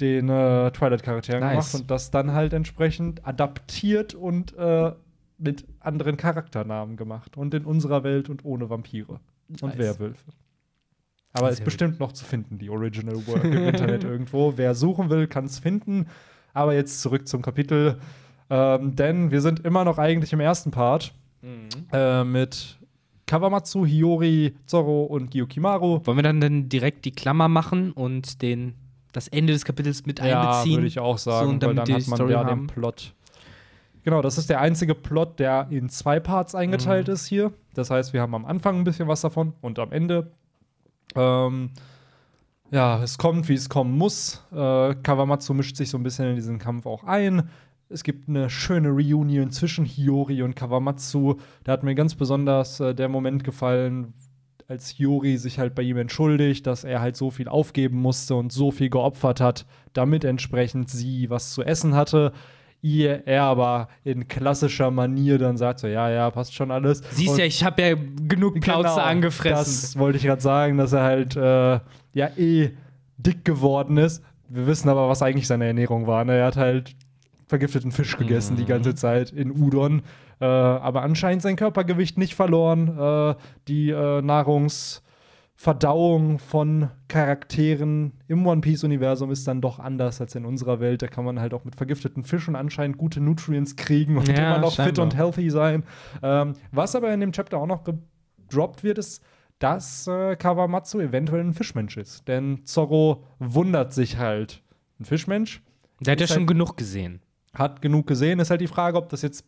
den äh, Twilight-Charakteren nice. gemacht und das dann halt entsprechend adaptiert und äh, mit anderen Charakternamen gemacht. Und in unserer Welt und ohne Vampire nice. und Werwölfe. Aber ist bestimmt noch zu finden, die Original Work im Internet irgendwo. Wer suchen will, kann es finden. Aber jetzt zurück zum Kapitel. Ähm, denn wir sind immer noch eigentlich im ersten Part mhm. äh, mit Kawamatsu, Hiyori, Zoro und Gyukimaru. Wollen wir dann, dann direkt die Klammer machen und den, das Ende des Kapitels mit einbeziehen? Ja, würde ich auch sagen, so, weil dann hat man Story ja haben. den Plot. Genau, das ist der einzige Plot, der in zwei Parts eingeteilt mhm. ist hier. Das heißt, wir haben am Anfang ein bisschen was davon und am Ende. Ähm, ja, es kommt, wie es kommen muss. Äh, Kawamatsu mischt sich so ein bisschen in diesen Kampf auch ein. Es gibt eine schöne Reunion zwischen Hiyori und Kawamatsu. Da hat mir ganz besonders äh, der Moment gefallen, als Hiyori sich halt bei ihm entschuldigt, dass er halt so viel aufgeben musste und so viel geopfert hat, damit entsprechend sie was zu essen hatte. Ihr, er aber in klassischer Manier dann sagt so, ja, ja, passt schon alles. Siehst und ja, ich habe ja genug Plauze genau, angefressen. Das wollte ich gerade sagen, dass er halt äh, ja eh dick geworden ist. Wir wissen aber, was eigentlich seine Ernährung war. Ne? Er hat halt vergifteten Fisch gegessen mhm. die ganze Zeit in Udon. Äh, aber anscheinend sein Körpergewicht nicht verloren. Äh, die äh, Nahrungsverdauung von Charakteren im One Piece-Universum ist dann doch anders als in unserer Welt. Da kann man halt auch mit vergifteten Fischen anscheinend gute Nutrients kriegen und ja, immer noch fit und healthy sein. Ähm, was aber in dem Chapter auch noch gedroppt wird, ist, dass äh, Kawamatsu eventuell ein Fischmensch ist. Denn Zorro wundert sich halt. Ein Fischmensch? Der hat ja schon halt genug gesehen hat genug gesehen. Ist halt die Frage, ob das jetzt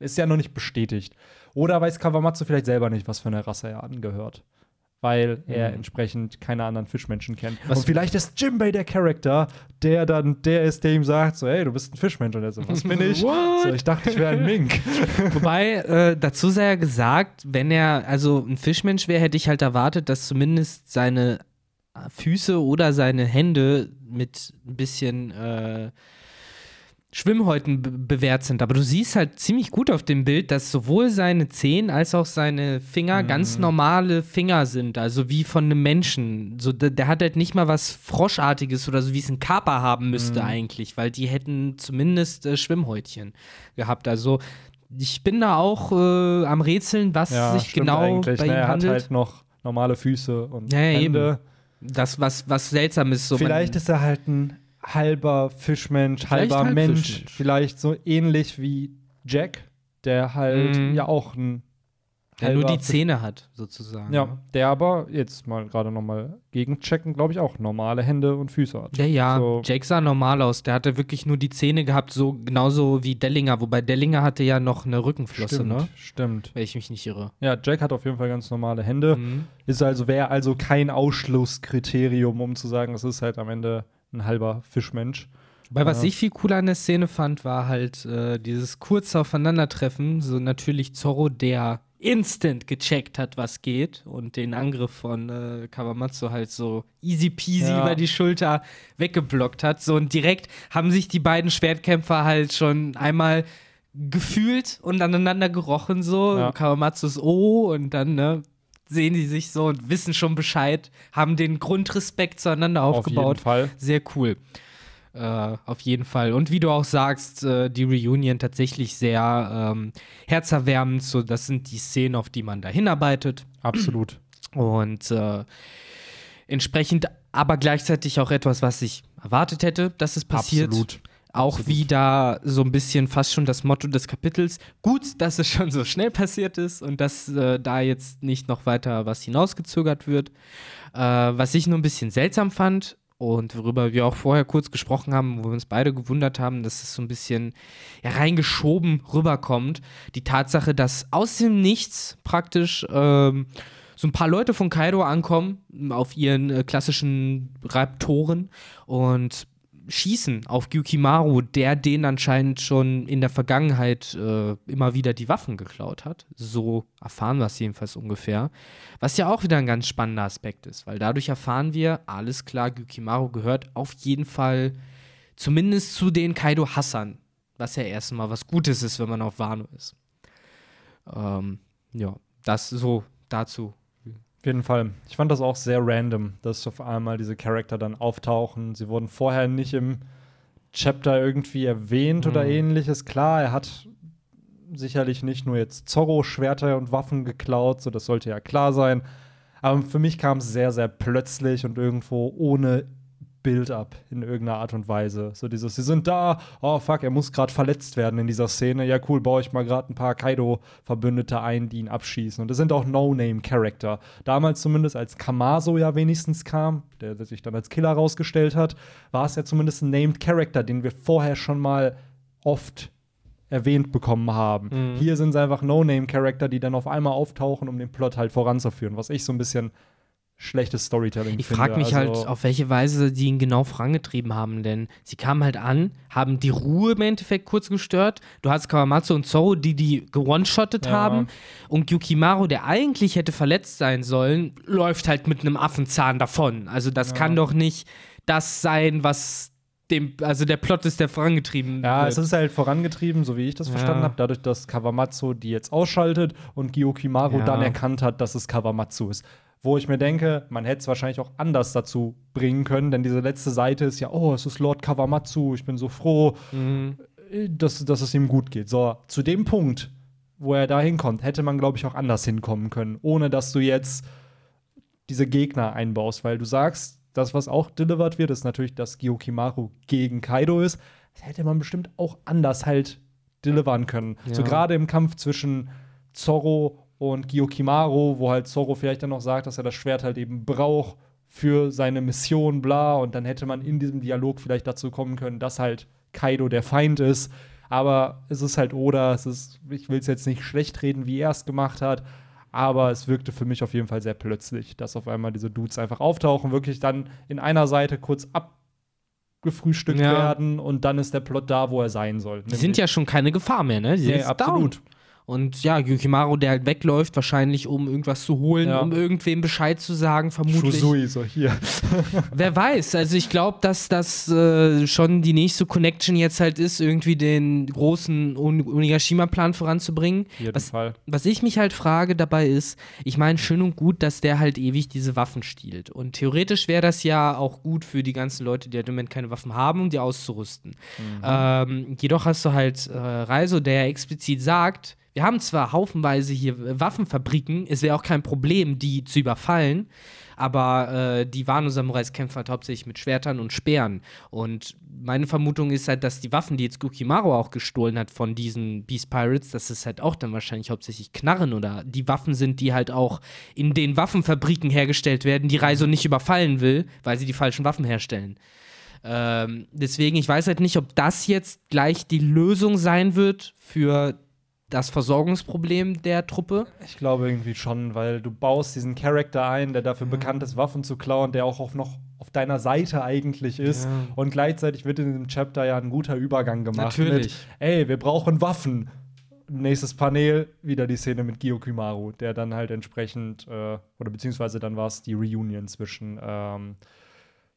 ist ja noch nicht bestätigt. Oder weiß Kawamatsu vielleicht selber nicht, was für eine Rasse er angehört. Weil er mhm. entsprechend keine anderen Fischmenschen kennt. Was und vielleicht ist Jimbei der Charakter, der dann der ist, der ihm sagt: So, hey, du bist ein Fischmensch. Und er so, was bin ich? so, ich dachte, ich wäre ein Mink. Wobei, äh, dazu sei ja gesagt, wenn er also ein Fischmensch wäre, hätte ich halt erwartet, dass zumindest seine Füße oder seine Hände mit ein bisschen äh, Schwimmhäuten bewährt sind. Aber du siehst halt ziemlich gut auf dem Bild, dass sowohl seine Zehen als auch seine Finger mhm. ganz normale Finger sind, also wie von einem Menschen. So, der, der, hat halt nicht mal was Froschartiges oder so, wie es ein Kaper haben müsste mhm. eigentlich, weil die hätten zumindest äh, Schwimmhäutchen gehabt. Also ich bin da auch äh, am Rätseln, was ja, sich genau bei ihm handelt. Er hat halt noch normale Füße und ja, ja, Hände. Eben. Das, was, was seltsam ist. So Vielleicht ist er halt ein halber Fischmensch, halber halb Mensch. Fischmensch. Vielleicht so ähnlich wie Jack, der halt mhm. ja auch ein der nur die Zähne hat, sozusagen. Ja, der aber, jetzt mal gerade nochmal gegenchecken, glaube ich, auch normale Hände und Füße hat. Ja, ja, so. Jake sah normal aus. Der hatte wirklich nur die Zähne gehabt, so genauso wie Dellinger. Wobei Dellinger hatte ja noch eine Rückenflosse, stimmt, ne? Stimmt. Wenn ich mich nicht irre. Ja, Jack hat auf jeden Fall ganz normale Hände. Mhm. Ist also, wäre also kein Ausschlusskriterium, um zu sagen, es ist halt am Ende ein halber Fischmensch. Weil was ich viel cooler an der Szene fand, war halt äh, dieses kurze Aufeinandertreffen. So natürlich Zorro, der instant gecheckt hat, was geht und den Angriff von äh, Kawamatsu halt so easy peasy ja. über die Schulter weggeblockt hat. So und direkt haben sich die beiden Schwertkämpfer halt schon einmal gefühlt und aneinander gerochen so. Ja. Kawamatsus Oh und dann ne, sehen die sich so und wissen schon Bescheid, haben den Grundrespekt zueinander aufgebaut. Auf jeden Fall. Sehr cool. Äh, auf jeden Fall. Und wie du auch sagst, äh, die Reunion tatsächlich sehr ähm, herzerwärmend. So, das sind die Szenen, auf die man da hinarbeitet. Absolut. Und äh, entsprechend aber gleichzeitig auch etwas, was ich erwartet hätte, dass es passiert. Absolut. Auch wieder so ein bisschen fast schon das Motto des Kapitels. Gut, dass es schon so schnell passiert ist und dass äh, da jetzt nicht noch weiter was hinausgezögert wird. Äh, was ich nur ein bisschen seltsam fand und worüber wir auch vorher kurz gesprochen haben, wo wir uns beide gewundert haben, dass es so ein bisschen ja, reingeschoben rüberkommt. Die Tatsache, dass aus dem Nichts praktisch ähm, so ein paar Leute von Kaido ankommen auf ihren äh, klassischen Raptoren und schießen auf Gyukimaru, der den anscheinend schon in der Vergangenheit äh, immer wieder die Waffen geklaut hat. So erfahren wir es jedenfalls ungefähr. Was ja auch wieder ein ganz spannender Aspekt ist, weil dadurch erfahren wir, alles klar, Gyukimaru gehört auf jeden Fall zumindest zu den Kaido-Hassern. Was ja erstmal was Gutes ist, wenn man auf Wano ist. Ähm, ja, das so dazu jeden Fall. Ich fand das auch sehr random, dass auf einmal diese Charakter dann auftauchen. Sie wurden vorher nicht im Chapter irgendwie erwähnt mhm. oder ähnliches. Klar, er hat sicherlich nicht nur jetzt Zorro-Schwerter und Waffen geklaut, so das sollte ja klar sein. Aber für mich kam es sehr, sehr plötzlich und irgendwo ohne Build-up in irgendeiner Art und Weise. So dieses, sie sind da, oh fuck, er muss gerade verletzt werden in dieser Szene. Ja, cool, baue ich mal gerade ein paar Kaido-Verbündete ein, die ihn abschießen. Und das sind auch No-Name-Charakter. Damals zumindest, als Kamaso ja wenigstens kam, der, der sich dann als Killer rausgestellt hat, war es ja zumindest ein Named Character, den wir vorher schon mal oft erwähnt bekommen haben. Mhm. Hier sind es einfach No-Name-Charakter, die dann auf einmal auftauchen, um den Plot halt voranzuführen, was ich so ein bisschen schlechtes Storytelling ich frage mich halt, also halt, auf welche Weise sie ihn genau vorangetrieben haben, denn sie kamen halt an, haben die Ruhe im Endeffekt kurz gestört. Du hast Kawamatsu und Zoro, die die gewone-shottet ja. haben und Yukimaru, der eigentlich hätte verletzt sein sollen, läuft halt mit einem Affenzahn davon. Also das ja. kann doch nicht das sein, was dem, also der Plot ist, der vorangetrieben Ja, wird. es ist halt vorangetrieben, so wie ich das ja. verstanden habe, dadurch, dass Kawamatsu die jetzt ausschaltet und Gyokimaru ja. dann erkannt hat, dass es Kawamatsu ist. Wo ich mir denke, man hätte es wahrscheinlich auch anders dazu bringen können, denn diese letzte Seite ist ja, oh, es ist Lord Kawamatsu, ich bin so froh, mhm. dass, dass es ihm gut geht. So, zu dem Punkt, wo er da hinkommt, hätte man, glaube ich, auch anders hinkommen können, ohne dass du jetzt diese Gegner einbaust, weil du sagst, das, was auch delivered wird, ist natürlich, dass Gyokimaru gegen Kaido ist. Das hätte man bestimmt auch anders halt delivern können. Ja. So gerade im Kampf zwischen Zorro und Gyokimaru, wo halt Zorro vielleicht dann noch sagt, dass er das Schwert halt eben braucht für seine Mission, bla. Und dann hätte man in diesem Dialog vielleicht dazu kommen können, dass halt Kaido der Feind ist. Aber es ist halt Oda, es ist, ich will es jetzt nicht schlecht reden, wie er es gemacht hat, aber es wirkte für mich auf jeden Fall sehr plötzlich, dass auf einmal diese Dudes einfach auftauchen, wirklich dann in einer Seite kurz abgefrühstückt ja. werden und dann ist der Plot da, wo er sein soll. Die sind ja schon keine Gefahr mehr, ne? Die nee, absolut. Down. Und ja, Yukimaru, der halt wegläuft, wahrscheinlich, um irgendwas zu holen, ja. um irgendwem Bescheid zu sagen, vermutlich. Shusui, so hier. Wer weiß, also ich glaube, dass das äh, schon die nächste Connection jetzt halt ist, irgendwie den großen Onigashima-Plan voranzubringen. Jeden was, Fall. was ich mich halt frage dabei ist, ich meine, schön und gut, dass der halt ewig diese Waffen stiehlt. Und theoretisch wäre das ja auch gut für die ganzen Leute, die halt im Moment keine Waffen haben, um die auszurüsten. Mhm. Ähm, jedoch hast du halt äh, Reiso, der explizit sagt, wir haben zwar haufenweise hier Waffenfabriken, es wäre auch kein Problem, die zu überfallen, aber äh, die Wano-Samurais kämpfen halt hauptsächlich mit Schwertern und Speeren. Und meine Vermutung ist halt, dass die Waffen, die jetzt Gukimaru auch gestohlen hat von diesen Beast Pirates, dass es halt auch dann wahrscheinlich hauptsächlich Knarren oder die Waffen sind, die halt auch in den Waffenfabriken hergestellt werden, die Reiso nicht überfallen will, weil sie die falschen Waffen herstellen. Ähm, deswegen, ich weiß halt nicht, ob das jetzt gleich die Lösung sein wird für das Versorgungsproblem der Truppe? Ich glaube irgendwie schon, weil du baust diesen Charakter ein, der dafür ja. bekannt ist, Waffen zu klauen, der auch noch auf deiner Seite eigentlich ist. Ja. Und gleichzeitig wird in diesem Chapter ja ein guter Übergang gemacht. Natürlich. Mit, ey, wir brauchen Waffen. Nächstes Panel, wieder die Szene mit Gyokimaru, der dann halt entsprechend, äh, oder beziehungsweise dann war es die Reunion zwischen ähm,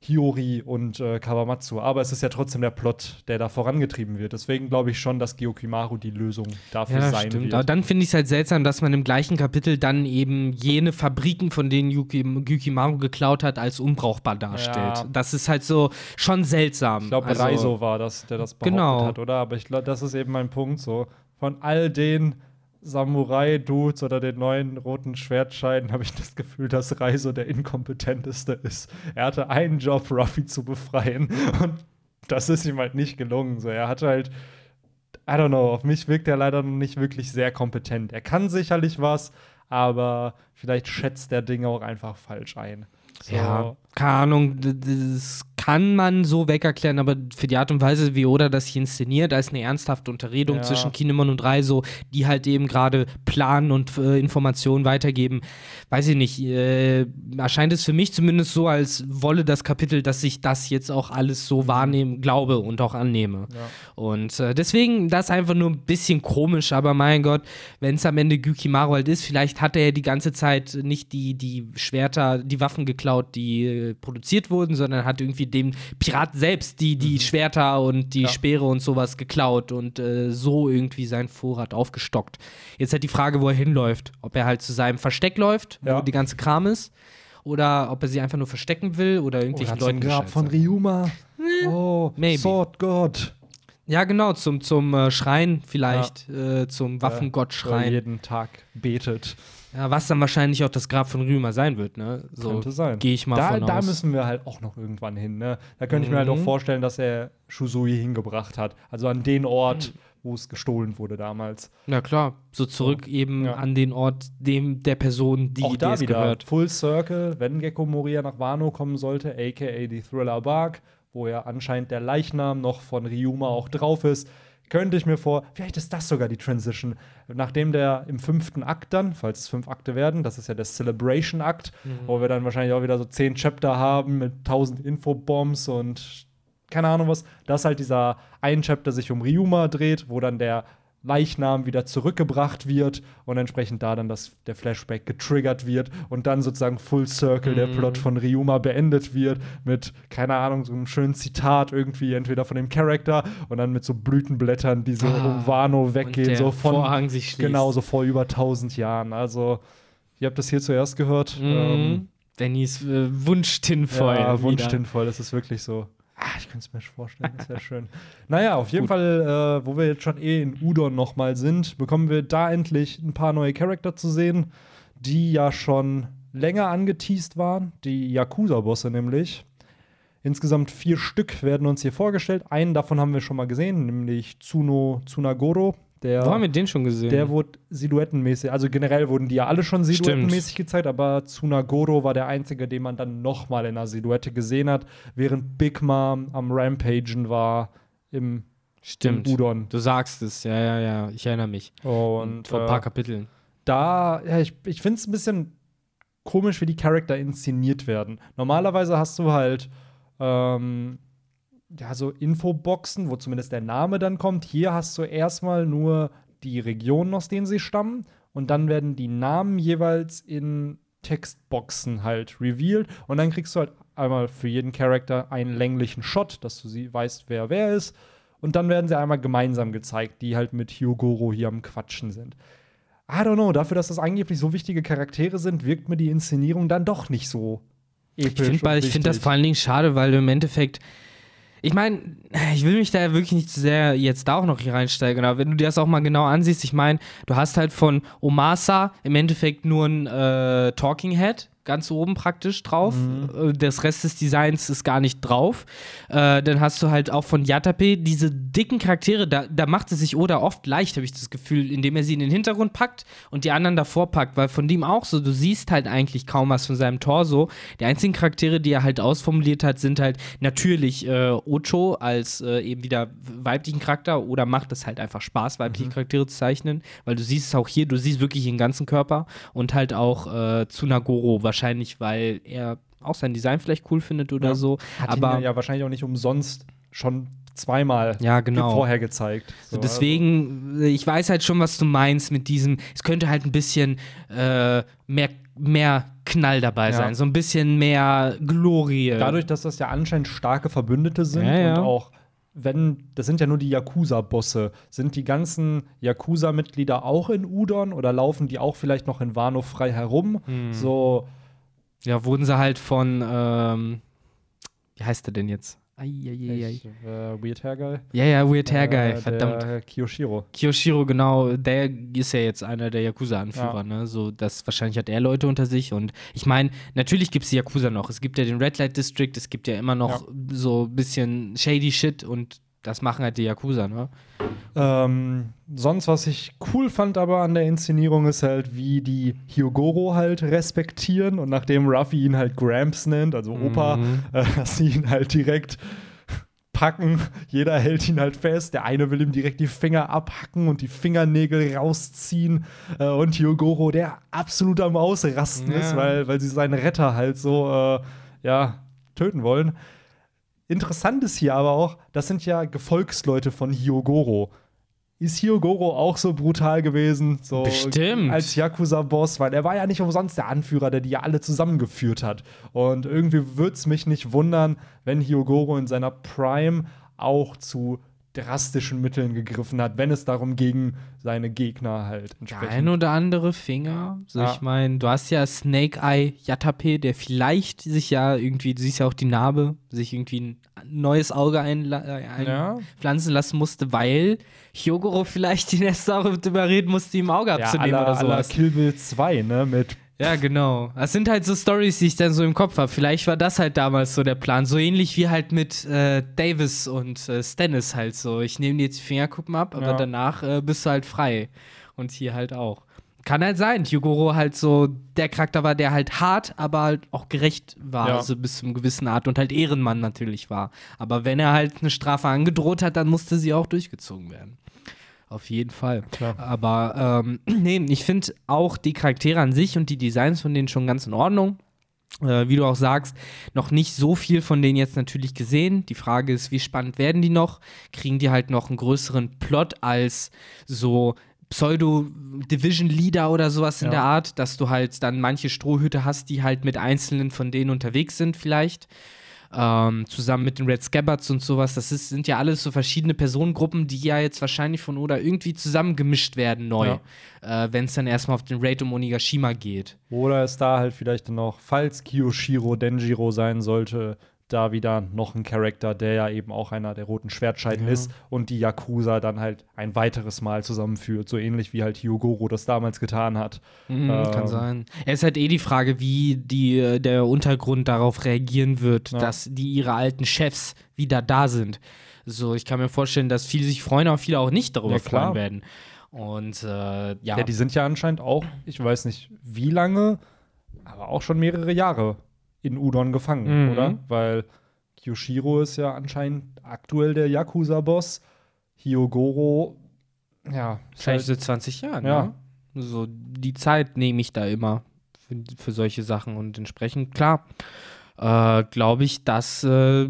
Hiyori und äh, Kawamatsu. Aber es ist ja trotzdem der Plot, der da vorangetrieben wird. Deswegen glaube ich schon, dass Gyokimaru die Lösung dafür ja, sein stimmt. wird. Aber dann finde ich es halt seltsam, dass man im gleichen Kapitel dann eben jene Fabriken, von denen Yuki, Gyokimaru geklaut hat, als unbrauchbar darstellt. Ja. Das ist halt so schon seltsam. Ich glaube, also, Reiso war das, der das behauptet genau. hat, oder? Aber ich glaube, das ist eben mein Punkt so. Von all den Samurai-Dudes oder den neuen roten Schwertscheiden habe ich das Gefühl, dass Reiso der inkompetenteste ist. Er hatte einen Job, Ruffy zu befreien und das ist ihm halt nicht gelungen. So, er hatte halt, I don't know, auf mich wirkt er leider noch nicht wirklich sehr kompetent. Er kann sicherlich was, aber vielleicht schätzt der Dinge auch einfach falsch ein. So. Ja, keine Ahnung, das kann man so wegerklären, aber für die Art und Weise, wie Oda das hier inszeniert, da ist eine ernsthafte Unterredung ja. zwischen Kinemon und Reiso, die halt eben gerade planen und äh, Informationen weitergeben. Weiß ich nicht, äh, erscheint es für mich zumindest so, als wolle das Kapitel, dass ich das jetzt auch alles so wahrnehmen, glaube und auch annehme. Ja. Und äh, deswegen, das einfach nur ein bisschen komisch, aber mein Gott, wenn es am Ende Gyukimaru halt ist, vielleicht hat er ja die ganze Zeit nicht die, die Schwerter, die Waffen geklaut, die äh, produziert wurden, sondern hat irgendwie dem Pirat selbst die, die mhm. Schwerter und die ja. Speere und sowas geklaut und äh, so irgendwie seinen Vorrat aufgestockt. Jetzt halt die Frage, wo er hinläuft. Ob er halt zu seinem Versteck läuft, ja. wo die ganze Kram ist, oder ob er sie einfach nur verstecken will oder irgendwelchen oder Leuten. Grab von Ryuma. Äh, oh, maybe. Sword God. Ja, genau, zum, zum äh, Schrein vielleicht, ja. äh, zum Waffengott-Schrein. jeden Tag betet. Ja, was dann wahrscheinlich auch das Grab von Ryuma sein wird, ne? So Könnte sein. Gehe ich mal da, von da aus. Da müssen wir halt auch noch irgendwann hin, ne? Da könnte ich mir halt auch mhm. vorstellen, dass er Shusui hingebracht hat. Also an den Ort, mhm. wo es gestohlen wurde damals. Na klar, so zurück so. eben ja. an den Ort dem der Person, die auch da es wieder gehört. Full Circle, wenn Gecko Moria nach Wano kommen sollte, aka die Thriller Bark, wo ja anscheinend der Leichnam noch von Ryuma auch drauf ist könnte ich mir vor, vielleicht ist das sogar die Transition, nachdem der im fünften Akt dann, falls es fünf Akte werden, das ist ja der Celebration-Akt, mhm. wo wir dann wahrscheinlich auch wieder so zehn Chapter haben mit tausend Infobombs und keine Ahnung was, dass halt dieser ein Chapter sich um Ryuma dreht, wo dann der Leichnam wieder zurückgebracht wird und entsprechend da dann das, der Flashback getriggert wird und dann sozusagen Full Circle mm. der Plot von Ryuma beendet wird mit, keine Ahnung, so einem schönen Zitat irgendwie, entweder von dem Charakter und dann mit so Blütenblättern, die so ah, um Wano weggehen, so von Vorhang sich schließt. genau so vor über tausend Jahren. Also, ihr habt das hier zuerst gehört. Mm. Ähm, Dannys äh, Wunsch tinvoll. Ja, Wunsch tinvoll, das ist wirklich so. Ah, ich könnte es mir vorstellen, das wäre schön. Naja, auf jeden Gut. Fall, äh, wo wir jetzt schon eh in Udon nochmal sind, bekommen wir da endlich ein paar neue Charakter zu sehen, die ja schon länger angeteased waren. Die Yakuza-Bosse nämlich. Insgesamt vier Stück werden uns hier vorgestellt. Einen davon haben wir schon mal gesehen, nämlich Tsuno Tsunagoro. Der, Wo haben wir den schon gesehen? Der wurde silhouettenmäßig, also generell wurden die ja alle schon silhouettenmäßig gezeigt, aber Tsunagoro war der einzige, den man dann nochmal in einer Silhouette gesehen hat, während Big Mom am Rampagen war im, Stimmt. Im Udon. Du sagst es, ja, ja, ja, ich erinnere mich. Und vor ein paar äh, Kapiteln. Da, ja, ich, ich finde es ein bisschen komisch, wie die Charakter inszeniert werden. Normalerweise hast du halt ähm, ja, so Infoboxen, wo zumindest der Name dann kommt. Hier hast du erstmal nur die Regionen, aus denen sie stammen. Und dann werden die Namen jeweils in Textboxen halt revealed. Und dann kriegst du halt einmal für jeden Charakter einen länglichen Shot, dass du sie weißt, wer wer ist. Und dann werden sie einmal gemeinsam gezeigt, die halt mit Hyogoro hier am Quatschen sind. I don't know, dafür, dass das angeblich so wichtige Charaktere sind, wirkt mir die Inszenierung dann doch nicht so episch. Ich finde find das vor allen Dingen schade, weil du im Endeffekt ich meine, ich will mich da wirklich nicht zu sehr jetzt da auch noch hier reinsteigen, aber wenn du dir das auch mal genau ansiehst, ich meine, du hast halt von Omasa im Endeffekt nur ein äh, Talking Head, ganz oben praktisch drauf. Mhm. Äh, das Rest des Designs ist gar nicht drauf. Äh, dann hast du halt auch von Yatape diese dicken Charaktere, da, da macht es sich Oda oft leicht, habe ich das Gefühl, indem er sie in den Hintergrund packt und die anderen davor packt, weil von dem auch so, du siehst halt eigentlich kaum was von seinem Torso. Die einzigen Charaktere, die er halt ausformuliert hat, sind halt natürlich äh, Ocho als äh, eben wieder weiblichen Charakter oder macht es halt einfach Spaß, weibliche mhm. Charaktere zu zeichnen, weil du siehst es auch hier, du siehst wirklich den ganzen Körper und halt auch äh, Tsunagoro wahrscheinlich wahrscheinlich, weil er auch sein Design vielleicht cool findet oder ja. so. Hat aber ihn ja wahrscheinlich auch nicht umsonst schon zweimal ja, genau. vorher gezeigt. So, so deswegen, also. ich weiß halt schon, was du meinst mit diesem, es könnte halt ein bisschen äh, mehr, mehr Knall dabei ja. sein, so ein bisschen mehr Glorie. Dadurch, dass das ja anscheinend starke Verbündete sind ja. und auch wenn, das sind ja nur die Yakuza-Bosse, sind die ganzen Yakuza-Mitglieder auch in Udon oder laufen die auch vielleicht noch in Wano frei herum? Hm. So. Ja, wurden sie halt von, ähm, wie heißt der denn jetzt? Eieiei. Äh, Weird Hair Guy? Ja, ja, Weird Hair Guy, äh, verdammt. Der Kiyoshiro. Kiyoshiro, genau. Der ist ja jetzt einer der Yakuza-Anführer, ja. ne? So, das, wahrscheinlich hat er Leute unter sich. Und ich meine, natürlich gibt es die Yakuza noch. Es gibt ja den Red Light District, es gibt ja immer noch ja. so ein bisschen shady Shit und das machen halt die Yakuza, ne? Ähm, sonst, was ich cool fand aber an der Inszenierung, ist halt, wie die Hyogoro halt respektieren und nachdem Ruffy ihn halt Gramps nennt, also Opa, mhm. äh, dass sie ihn halt direkt packen. Jeder hält ihn halt fest. Der eine will ihm direkt die Finger abhacken und die Fingernägel rausziehen. Äh, und Hyogoro, der absolut am Ausrasten ja. ist, weil, weil sie seinen Retter halt so, äh, ja, töten wollen. Interessant ist hier aber auch, das sind ja Gefolgsleute von Hyogoro. Ist Hyogoro auch so brutal gewesen? So Bestimmt. Als Yakuza-Boss, weil er war ja nicht umsonst der Anführer, der die ja alle zusammengeführt hat. Und irgendwie würde es mich nicht wundern, wenn Hyogoro in seiner Prime auch zu drastischen Mitteln gegriffen hat, wenn es darum ging, seine Gegner halt entsprechend. Ein oder andere Finger. Also ja. ich meine, du hast ja Snake Eye Yatape, der vielleicht sich ja irgendwie, du siehst ja auch die Narbe, sich irgendwie ein neues Auge einpflanzen ja. lassen musste, weil Hyogoro vielleicht die Nester überreden musste, ihm Auge abzunehmen ja, oder sowas. Kill Bill 2, ne, mit ja, genau. Das sind halt so Stories, die ich dann so im Kopf habe. Vielleicht war das halt damals so der Plan. So ähnlich wie halt mit äh, Davis und äh, Stennis halt so. Ich nehme dir jetzt die Fingerkuppen ab, aber ja. danach äh, bist du halt frei. Und hier halt auch. Kann halt sein, Yugoro halt so der Charakter war, der halt hart, aber halt auch gerecht war, ja. also bis zu einem gewissen Art und halt Ehrenmann natürlich war. Aber wenn er halt eine Strafe angedroht hat, dann musste sie auch durchgezogen werden. Auf jeden Fall. Klar. Aber ähm, nee, ich finde auch die Charaktere an sich und die Designs von denen schon ganz in Ordnung. Äh, wie du auch sagst, noch nicht so viel von denen jetzt natürlich gesehen. Die Frage ist, wie spannend werden die noch? Kriegen die halt noch einen größeren Plot als so Pseudo-Division-Leader oder sowas in ja. der Art, dass du halt dann manche Strohhüte hast, die halt mit einzelnen von denen unterwegs sind vielleicht ähm, zusammen mit den Red Scabbards und sowas. Das ist, sind ja alles so verschiedene Personengruppen, die ja jetzt wahrscheinlich von Oda irgendwie zusammengemischt werden neu, ja. äh, wenn es dann erstmal auf den Raid um Onigashima geht. Oder es da halt vielleicht noch, falls Kiyoshiro Denjiro sein sollte, da wieder noch ein Charakter, der ja eben auch einer der roten Schwertscheiden ja. ist und die Yakuza dann halt ein weiteres Mal zusammenführt, so ähnlich wie halt Hyogoro das damals getan hat. Mhm, ähm, kann sein. Es ist halt eh die Frage, wie die, äh, der Untergrund darauf reagieren wird, ja. dass die ihre alten Chefs wieder da sind. So, ich kann mir vorstellen, dass viele sich freuen, aber viele auch nicht darüber ja, freuen werden. Und äh, ja. Ja, die sind ja anscheinend auch, ich weiß nicht wie lange, aber auch schon mehrere Jahre in Udon gefangen, mhm. oder? Weil Kyoshiro ist ja anscheinend aktuell der Yakuza-Boss. Hyogoro, ja. Vielleicht seit 20 Jahren, ja. Ne? So die Zeit nehme ich da immer für, für solche Sachen und entsprechend, klar, äh, glaube ich, dass äh,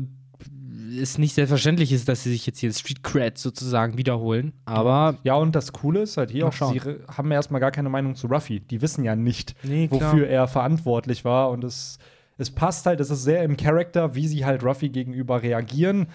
es nicht selbstverständlich ist, dass sie sich jetzt hier Street Cred sozusagen wiederholen. Aber. Ja, und das Coole ist halt hier auch, sie haben erstmal gar keine Meinung zu Ruffy. Die wissen ja nicht, nee, wofür er verantwortlich war und es es passt halt, es ist sehr im Charakter, wie sie halt Ruffy gegenüber reagieren.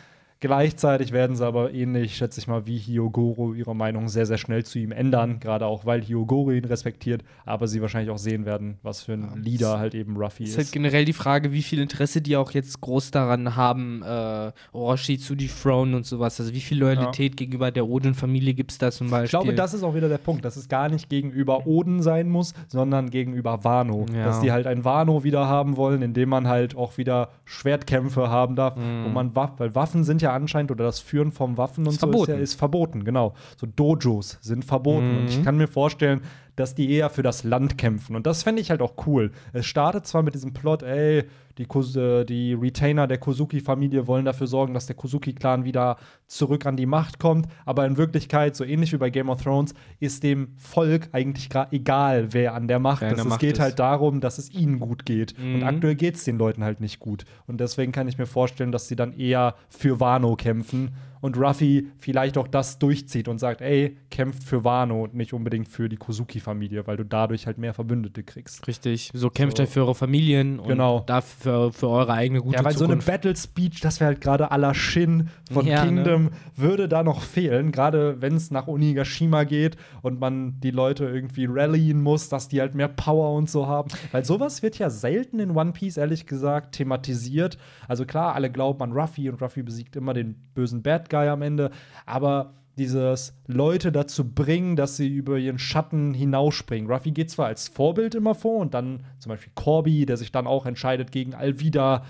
Gleichzeitig werden sie aber ähnlich, schätze ich mal, wie Hyogoro ihre Meinung sehr, sehr schnell zu ihm ändern. Gerade auch, weil Hyogoro ihn respektiert, aber sie wahrscheinlich auch sehen werden, was für ein ja, Leader halt eben Ruffy ist. Es ist halt generell die Frage, wie viel Interesse die auch jetzt groß daran haben, äh, Orochi zu dethronen und sowas. Also wie viel Loyalität ja. gegenüber der Oden-Familie gibt es da zum Beispiel? Ich glaube, das ist auch wieder der Punkt, dass es gar nicht gegenüber Oden sein muss, sondern gegenüber Wano. Ja. Dass die halt ein Wano wieder haben wollen, in dem man halt auch wieder Schwertkämpfe haben darf, mhm. wo man Waffen, weil Waffen sind ja anscheinend oder das Führen von Waffen und ist so verboten. Ist, ja, ist verboten, genau. So Dojos sind verboten. Mhm. Und ich mhm. kann mir vorstellen, dass die eher für das Land kämpfen. Und das fände ich halt auch cool. Es startet zwar mit diesem Plot, ey, die, äh, die Retainer der Kozuki-Familie wollen dafür sorgen, dass der Kozuki-Clan wieder zurück an die Macht kommt, aber in Wirklichkeit, so ähnlich wie bei Game of Thrones, ist dem Volk eigentlich egal, wer an der Macht ist. Es Macht geht ist. halt darum, dass es ihnen gut geht. Mhm. Und aktuell geht es den Leuten halt nicht gut. Und deswegen kann ich mir vorstellen, dass sie dann eher für Wano kämpfen und Ruffy vielleicht auch das durchzieht und sagt, ey, kämpft für Wano und nicht unbedingt für die Kozuki-Familie, weil du dadurch halt mehr Verbündete kriegst. Richtig, so kämpft so. halt für eure Familien und genau. dafür für eure eigene gute Ja, weil Zukunft. so eine Battle-Speech, das wäre halt gerade à la Shin von ja, ne? Kingdom, ne? würde da noch fehlen, gerade wenn es nach Onigashima geht und man die Leute irgendwie rallyen muss, dass die halt mehr Power und so haben. Weil sowas wird ja selten in One Piece, ehrlich gesagt, thematisiert. Also klar, alle glauben an Ruffy und Ruffy besiegt immer den bösen Bad Guy am Ende, aber dieses Leute dazu bringen, dass sie über ihren Schatten hinausspringen. Ruffy geht zwar als Vorbild immer vor und dann zum Beispiel Corby, der sich dann auch entscheidet, gegen Alvida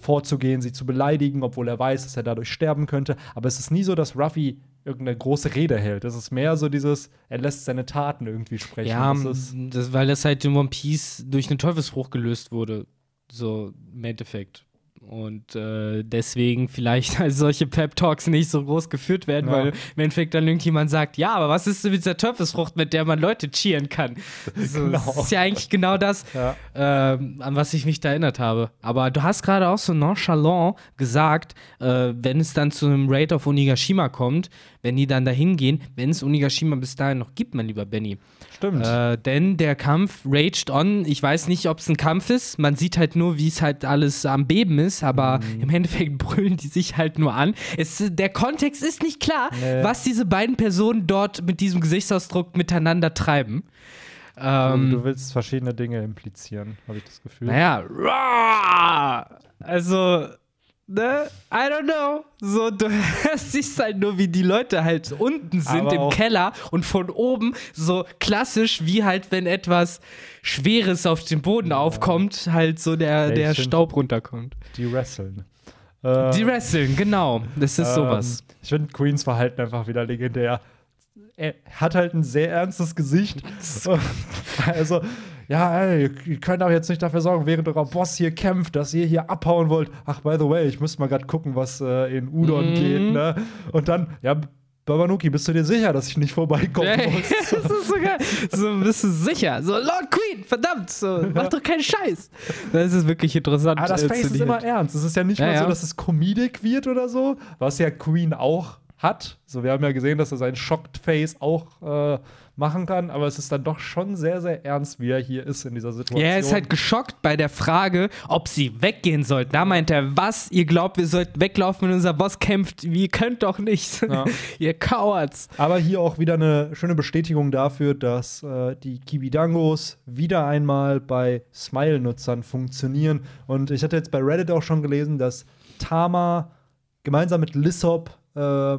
vorzugehen, sie zu beleidigen, obwohl er weiß, dass er dadurch sterben könnte. Aber es ist nie so, dass Ruffy irgendeine große Rede hält. Es ist mehr so dieses, er lässt seine Taten irgendwie sprechen. Ja, das das, weil das halt in One Piece durch einen Teufelsbruch gelöst wurde. So im Endeffekt. Und äh, deswegen vielleicht als solche Pep-Talks nicht so groß geführt werden, ja. weil im Endeffekt dann irgendjemand sagt, ja, aber was ist denn mit dieser Teufelsfrucht, mit der man Leute cheeren kann? So, genau. Das ist ja eigentlich genau das, ja. ähm, an was ich mich da erinnert habe. Aber du hast gerade auch so nonchalant gesagt, äh, wenn es dann zu einem Raid auf Onigashima kommt, wenn die dann dahin gehen, wenn es Onigashima bis dahin noch gibt, mein lieber Benny. Stimmt. Äh, denn der Kampf raged on. Ich weiß nicht, ob es ein Kampf ist. Man sieht halt nur, wie es halt alles am Beben ist aber mhm. im Endeffekt brüllen die sich halt nur an. Es, der Kontext ist nicht klar, nee. was diese beiden Personen dort mit diesem Gesichtsausdruck miteinander treiben. Ähm, du, du, willst verschiedene Dinge implizieren, habe ich das Gefühl. Naja, also ne, I don't know. So, du siehst halt nur, wie die Leute halt unten sind im Keller und von oben so klassisch, wie halt, wenn etwas Schweres auf den Boden ja. aufkommt, halt so der, der Staub runterkommt. Die wresteln. Die wresteln, genau. Das ist ähm, sowas. Ich finde Queens Verhalten einfach wieder legendär. Er hat halt ein sehr ernstes Gesicht. also, ja, ey, ihr könnt aber jetzt nicht dafür sorgen, während euer Boss hier kämpft, dass ihr hier abhauen wollt. Ach, by the way, ich müsste mal gerade gucken, was äh, in Udon mhm. geht, ne? Und dann, ja, Babanuki, bist du dir sicher, dass ich nicht vorbeikommen hey, muss? das ist so geil. So bist du sicher. So, Lord Queen, verdammt, so, mach doch keinen Scheiß. Das ist wirklich interessant. Aber das Face ist immer ernst. Es ist ja nicht ja, mal so, dass es Comedic wird oder so, was ja Queen auch hat. So, wir haben ja gesehen, dass er sein Shocked Face auch äh, machen kann, aber es ist dann doch schon sehr, sehr ernst, wie er hier ist in dieser Situation. Ja, er ist halt geschockt bei der Frage, ob sie weggehen sollten. Da meint er, was? Ihr glaubt, wir sollten weglaufen, wenn unser Boss kämpft? Ihr könnt doch nicht. Ja. Ihr Cowards. Aber hier auch wieder eine schöne Bestätigung dafür, dass äh, die Kibidangos wieder einmal bei Smile-Nutzern funktionieren. Und ich hatte jetzt bei Reddit auch schon gelesen, dass Tama gemeinsam mit Lissop äh,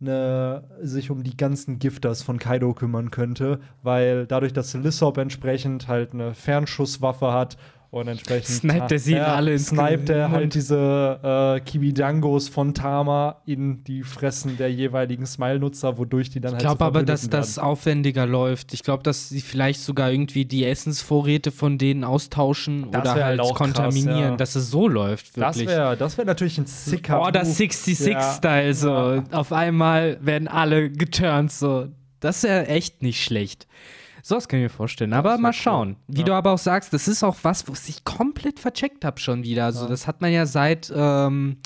ne, sich um die ganzen Gifters von Kaido kümmern könnte, weil dadurch, dass Lissop entsprechend halt eine Fernschusswaffe hat und entsprechend sniped er sie ja, alle ins sniped er halt diese äh, Kibidangos von Tama in die Fressen der jeweiligen Smile-Nutzer, wodurch die dann halt Ich glaube so aber, dass werden. das aufwendiger läuft. Ich glaube, dass sie vielleicht sogar irgendwie die Essensvorräte von denen austauschen das oder halt, halt kontaminieren, krass, ja. dass es so läuft. Wirklich. Das wäre das wär natürlich ein sicker Oh, das 66-Style, ja. so. Auf einmal werden alle geturnt, so. Das wäre echt nicht schlecht. So was kann ich mir vorstellen. Aber mal schauen. Cool. Wie ja. du aber auch sagst, das ist auch was, wo ich komplett vercheckt habe schon wieder. Also, ja. das hat man ja seit ähm,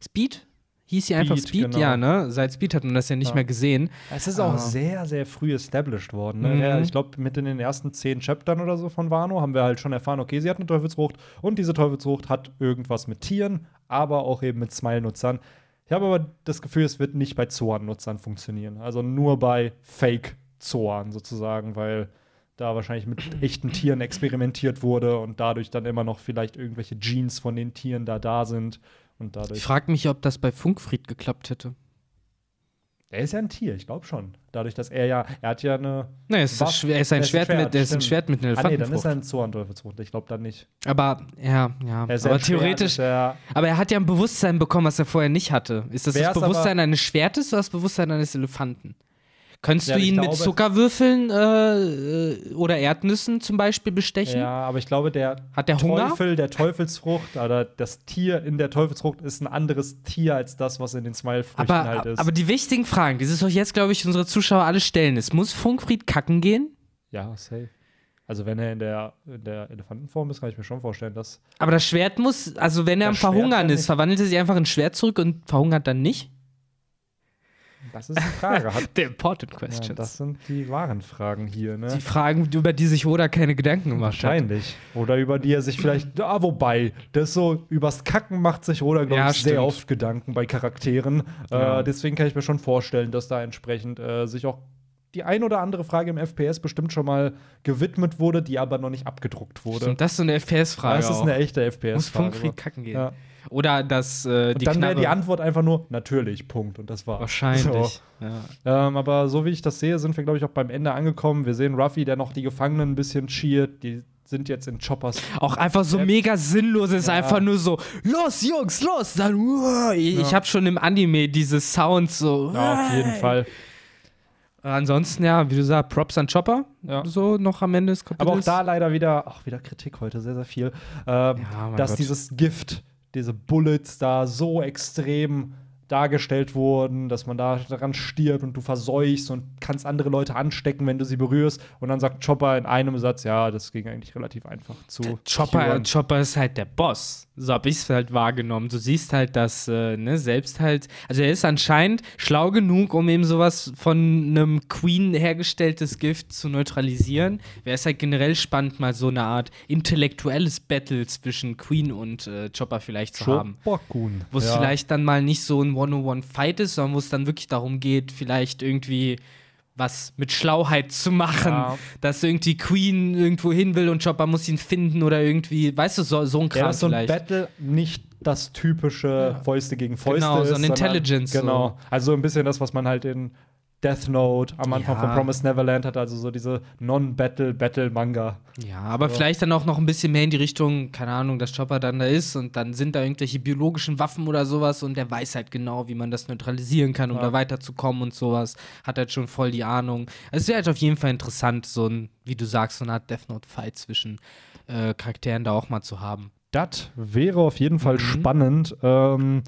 Speed. Hieß sie einfach Speed, genau. ja, ne? Seit Speed hat man das ja nicht ja. mehr gesehen. Es ist auch uh. sehr, sehr früh established worden. Ne? Mhm. Ich glaube, mit in den ersten zehn Chaptern oder so von Wano haben wir halt schon erfahren, okay, sie hat eine Teufelsfrucht und diese Teufelsfrucht hat irgendwas mit Tieren, aber auch eben mit Smile-Nutzern. Ich habe aber das Gefühl, es wird nicht bei Zoan-Nutzern funktionieren. Also nur bei Fake Zoan sozusagen, weil da wahrscheinlich mit echten Tieren experimentiert wurde und dadurch dann immer noch vielleicht irgendwelche Genes von den Tieren da da sind und dadurch. Ich frage mich, ob das bei Funkfried geklappt hätte. Er ist ja ein Tier, ich glaube schon. Dadurch, dass er ja, er hat ja eine. Nee, er ist, Waffe, er ist ein, Schwert, Schwert, mit, er ist ein Schwert mit einer Elefantenfrucht. Ah, nee, dann ist er ein Zorn-Teufelsfrucht. Ich glaube dann nicht. Aber, ja, ja. aber theoretisch. Er, aber er hat ja ein Bewusstsein bekommen, was er vorher nicht hatte. Ist das das Bewusstsein eines Schwertes oder das Bewusstsein eines Elefanten? Könntest ja, du ihn mit Zuckerwürfeln äh, oder Erdnüssen zum Beispiel bestechen? Ja, aber ich glaube, der, Hat der Teufel Hunger? der Teufelsfrucht oder das Tier in der Teufelsfrucht ist ein anderes Tier als das, was in den Smile-Früchten halt ist. Aber die wichtigen Fragen, die sich jetzt, glaube ich, unsere Zuschauer alle stellen, ist: Muss Funkfried kacken gehen? Ja, safe. Also wenn er in der, in der Elefantenform ist, kann ich mir schon vorstellen, dass. Aber das Schwert muss, also wenn er am Verhungern ist, verwandelt er sich einfach in Schwert zurück und verhungert dann nicht? Das ist die Frage. Hat, The important questions. Ja, das sind die wahren Fragen hier, ne? Die Fragen, über die sich Oda keine Gedanken gemacht Wahrscheinlich. hat. Oder über die er sich vielleicht, ah, wobei, das so, übers Kacken macht sich Oda, glaube ja, ich, sehr oft Gedanken bei Charakteren. Äh, ja. Äh, deswegen kann ich mir schon vorstellen, dass da entsprechend äh, sich auch die ein oder andere Frage im FPS bestimmt schon mal gewidmet wurde, die aber noch nicht abgedruckt wurde. Stimmt, das ist so eine FPS-Frage. Das ist eine echte FPS-Frage. Muss Funkfried kacken gehen. Ja. Oder dass äh, die und Dann wäre die Antwort einfach nur natürlich, Punkt. Und das war. Wahrscheinlich. So. Ja. Ähm, aber so wie ich das sehe, sind wir, glaube ich, auch beim Ende angekommen. Wir sehen Ruffy, der noch die Gefangenen ein bisschen cheert. Die sind jetzt in Choppers. Auch einfach so mega sinnlos. Es ist ja. einfach nur so, los, Jungs, los. Dann, ich, ja. habe schon im Anime diese Sounds so. Ja, auf jeden Fall. Ansonsten, ja, wie du sagst, Props an Chopper. Ja. So noch am Ende des Kapitels. Aber auch da leider wieder, auch wieder Kritik heute, sehr, sehr viel. Ähm, ja, dass Gott. dieses Gift diese Bullets da so extrem dargestellt wurden, dass man da daran stirbt und du verseuchst und kannst andere Leute anstecken, wenn du sie berührst. Und dann sagt Chopper in einem Satz, ja, das ging eigentlich relativ einfach zu. Chopper, Chopper ist halt der Boss. So habe ich es halt wahrgenommen. Du siehst halt, dass, äh, ne, selbst halt, also er ist anscheinend schlau genug, um eben sowas von einem Queen hergestelltes Gift zu neutralisieren. Wäre es halt generell spannend, mal so eine Art intellektuelles Battle zwischen Queen und äh, Chopper vielleicht zu haben. Wo es ja. vielleicht dann mal nicht so ein One-on-One-Fight ist, sondern wo es dann wirklich darum geht, vielleicht irgendwie was mit Schlauheit zu machen, ja. dass irgendwie Queen irgendwo hin will und Chopper muss ihn finden oder irgendwie, weißt du, so, so ein Kram ja, so ein vielleicht. Battle nicht das typische Fäuste gegen Fäuste genau, ist. Genau, so ein Intelligence. Genau, so. also ein bisschen das, was man halt in Death Note am Anfang ja. von Promise Neverland hat, also so diese Non-Battle-Battle-Manga. Ja, aber so. vielleicht dann auch noch ein bisschen mehr in die Richtung, keine Ahnung, dass Chopper dann da ist und dann sind da irgendwelche biologischen Waffen oder sowas und der weiß halt genau, wie man das neutralisieren kann, um ja. da weiterzukommen und sowas. Hat halt schon voll die Ahnung. Also es wäre halt auf jeden Fall interessant, so ein, wie du sagst, so eine Art Death Note-Fight zwischen äh, Charakteren da auch mal zu haben. Das wäre auf jeden Fall mhm. spannend. Ähm,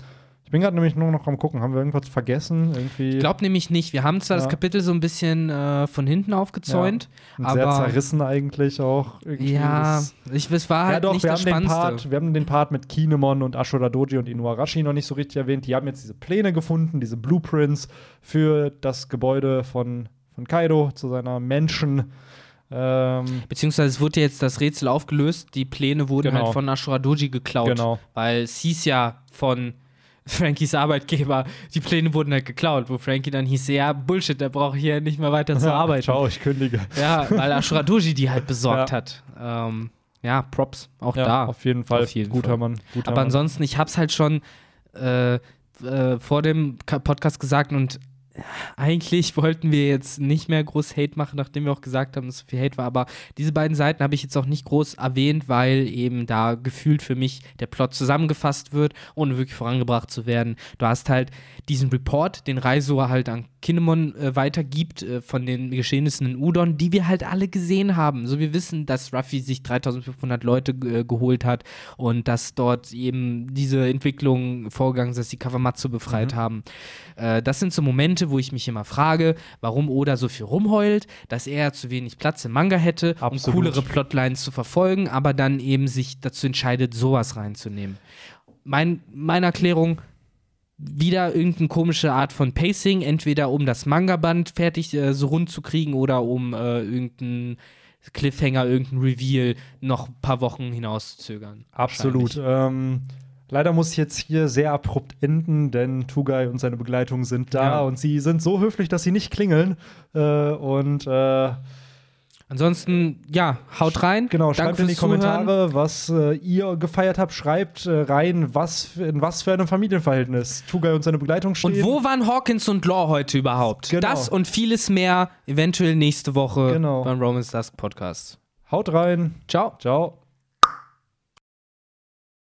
bin gerade nämlich nur noch am gucken, haben wir irgendwas vergessen? Irgendwie? Ich glaube nämlich nicht. Wir haben zwar ja. das Kapitel so ein bisschen äh, von hinten aufgezäunt, ja. aber sehr zerrissen eigentlich auch. Irgendwie ja, ich, es war halt ja, doch, nicht wir das haben den Part, Wir haben den Part mit Kinemon und Ashura Doji und Inuarashi noch nicht so richtig erwähnt. Die haben jetzt diese Pläne gefunden, diese Blueprints für das Gebäude von, von Kaido zu seiner Menschen. Ähm, Beziehungsweise es wurde jetzt das Rätsel aufgelöst. Die Pläne wurden genau. halt von Ashura Doji geklaut. Genau. Weil es hieß ja von Frankies Arbeitgeber, die Pläne wurden halt geklaut, wo Frankie dann hieß, ja, Bullshit, der braucht hier nicht mehr weiter zu arbeiten. Ciao, ich kündige. Ja, weil Ashura Doji die halt besorgt ja. hat. Ähm, ja, Props, auch ja, da. Auf jeden Fall, auf jeden guter Fall. Mann. Guter Aber ansonsten, ich hab's halt schon äh, äh, vor dem Podcast gesagt und eigentlich wollten wir jetzt nicht mehr groß Hate machen, nachdem wir auch gesagt haben, dass so viel Hate war. Aber diese beiden Seiten habe ich jetzt auch nicht groß erwähnt, weil eben da gefühlt für mich der Plot zusammengefasst wird, ohne wirklich vorangebracht zu werden. Du hast halt diesen Report, den Reiso halt an Kinemon äh, weitergibt äh, von den Geschehnissen in Udon, die wir halt alle gesehen haben. So, wir wissen, dass Ruffy sich 3500 Leute äh, geholt hat und dass dort eben diese Entwicklung vorgegangen ist, dass die Kawamatsu befreit mhm. haben. Äh, das sind so Momente, wo ich mich immer frage, warum Oda so viel rumheult, dass er zu wenig Platz im Manga hätte, Absolut. um coolere Plotlines zu verfolgen, aber dann eben sich dazu entscheidet, sowas reinzunehmen. Mein, meine Erklärung, wieder irgendeine komische Art von Pacing, entweder um das Manga-Band fertig äh, so rund zu kriegen oder um äh, irgendeinen Cliffhanger, irgendein Reveal noch ein paar Wochen hinauszuzögern. Absolut. Ähm, leider muss ich jetzt hier sehr abrupt enden, denn Tugai und seine Begleitung sind da ja. und sie sind so höflich, dass sie nicht klingeln. Äh, und äh, Ansonsten, ja, haut rein. Genau, Danke schreibt in die Kommentare, Zuhören. was äh, ihr gefeiert habt. Schreibt äh, rein, was, in was für einem Familienverhältnis Tugai und seine Begleitung stehen. Und wo waren Hawkins und Law heute überhaupt? Genau. Das und vieles mehr eventuell nächste Woche genau. beim Romans Dusk Podcast. Haut rein. Ciao. Ciao.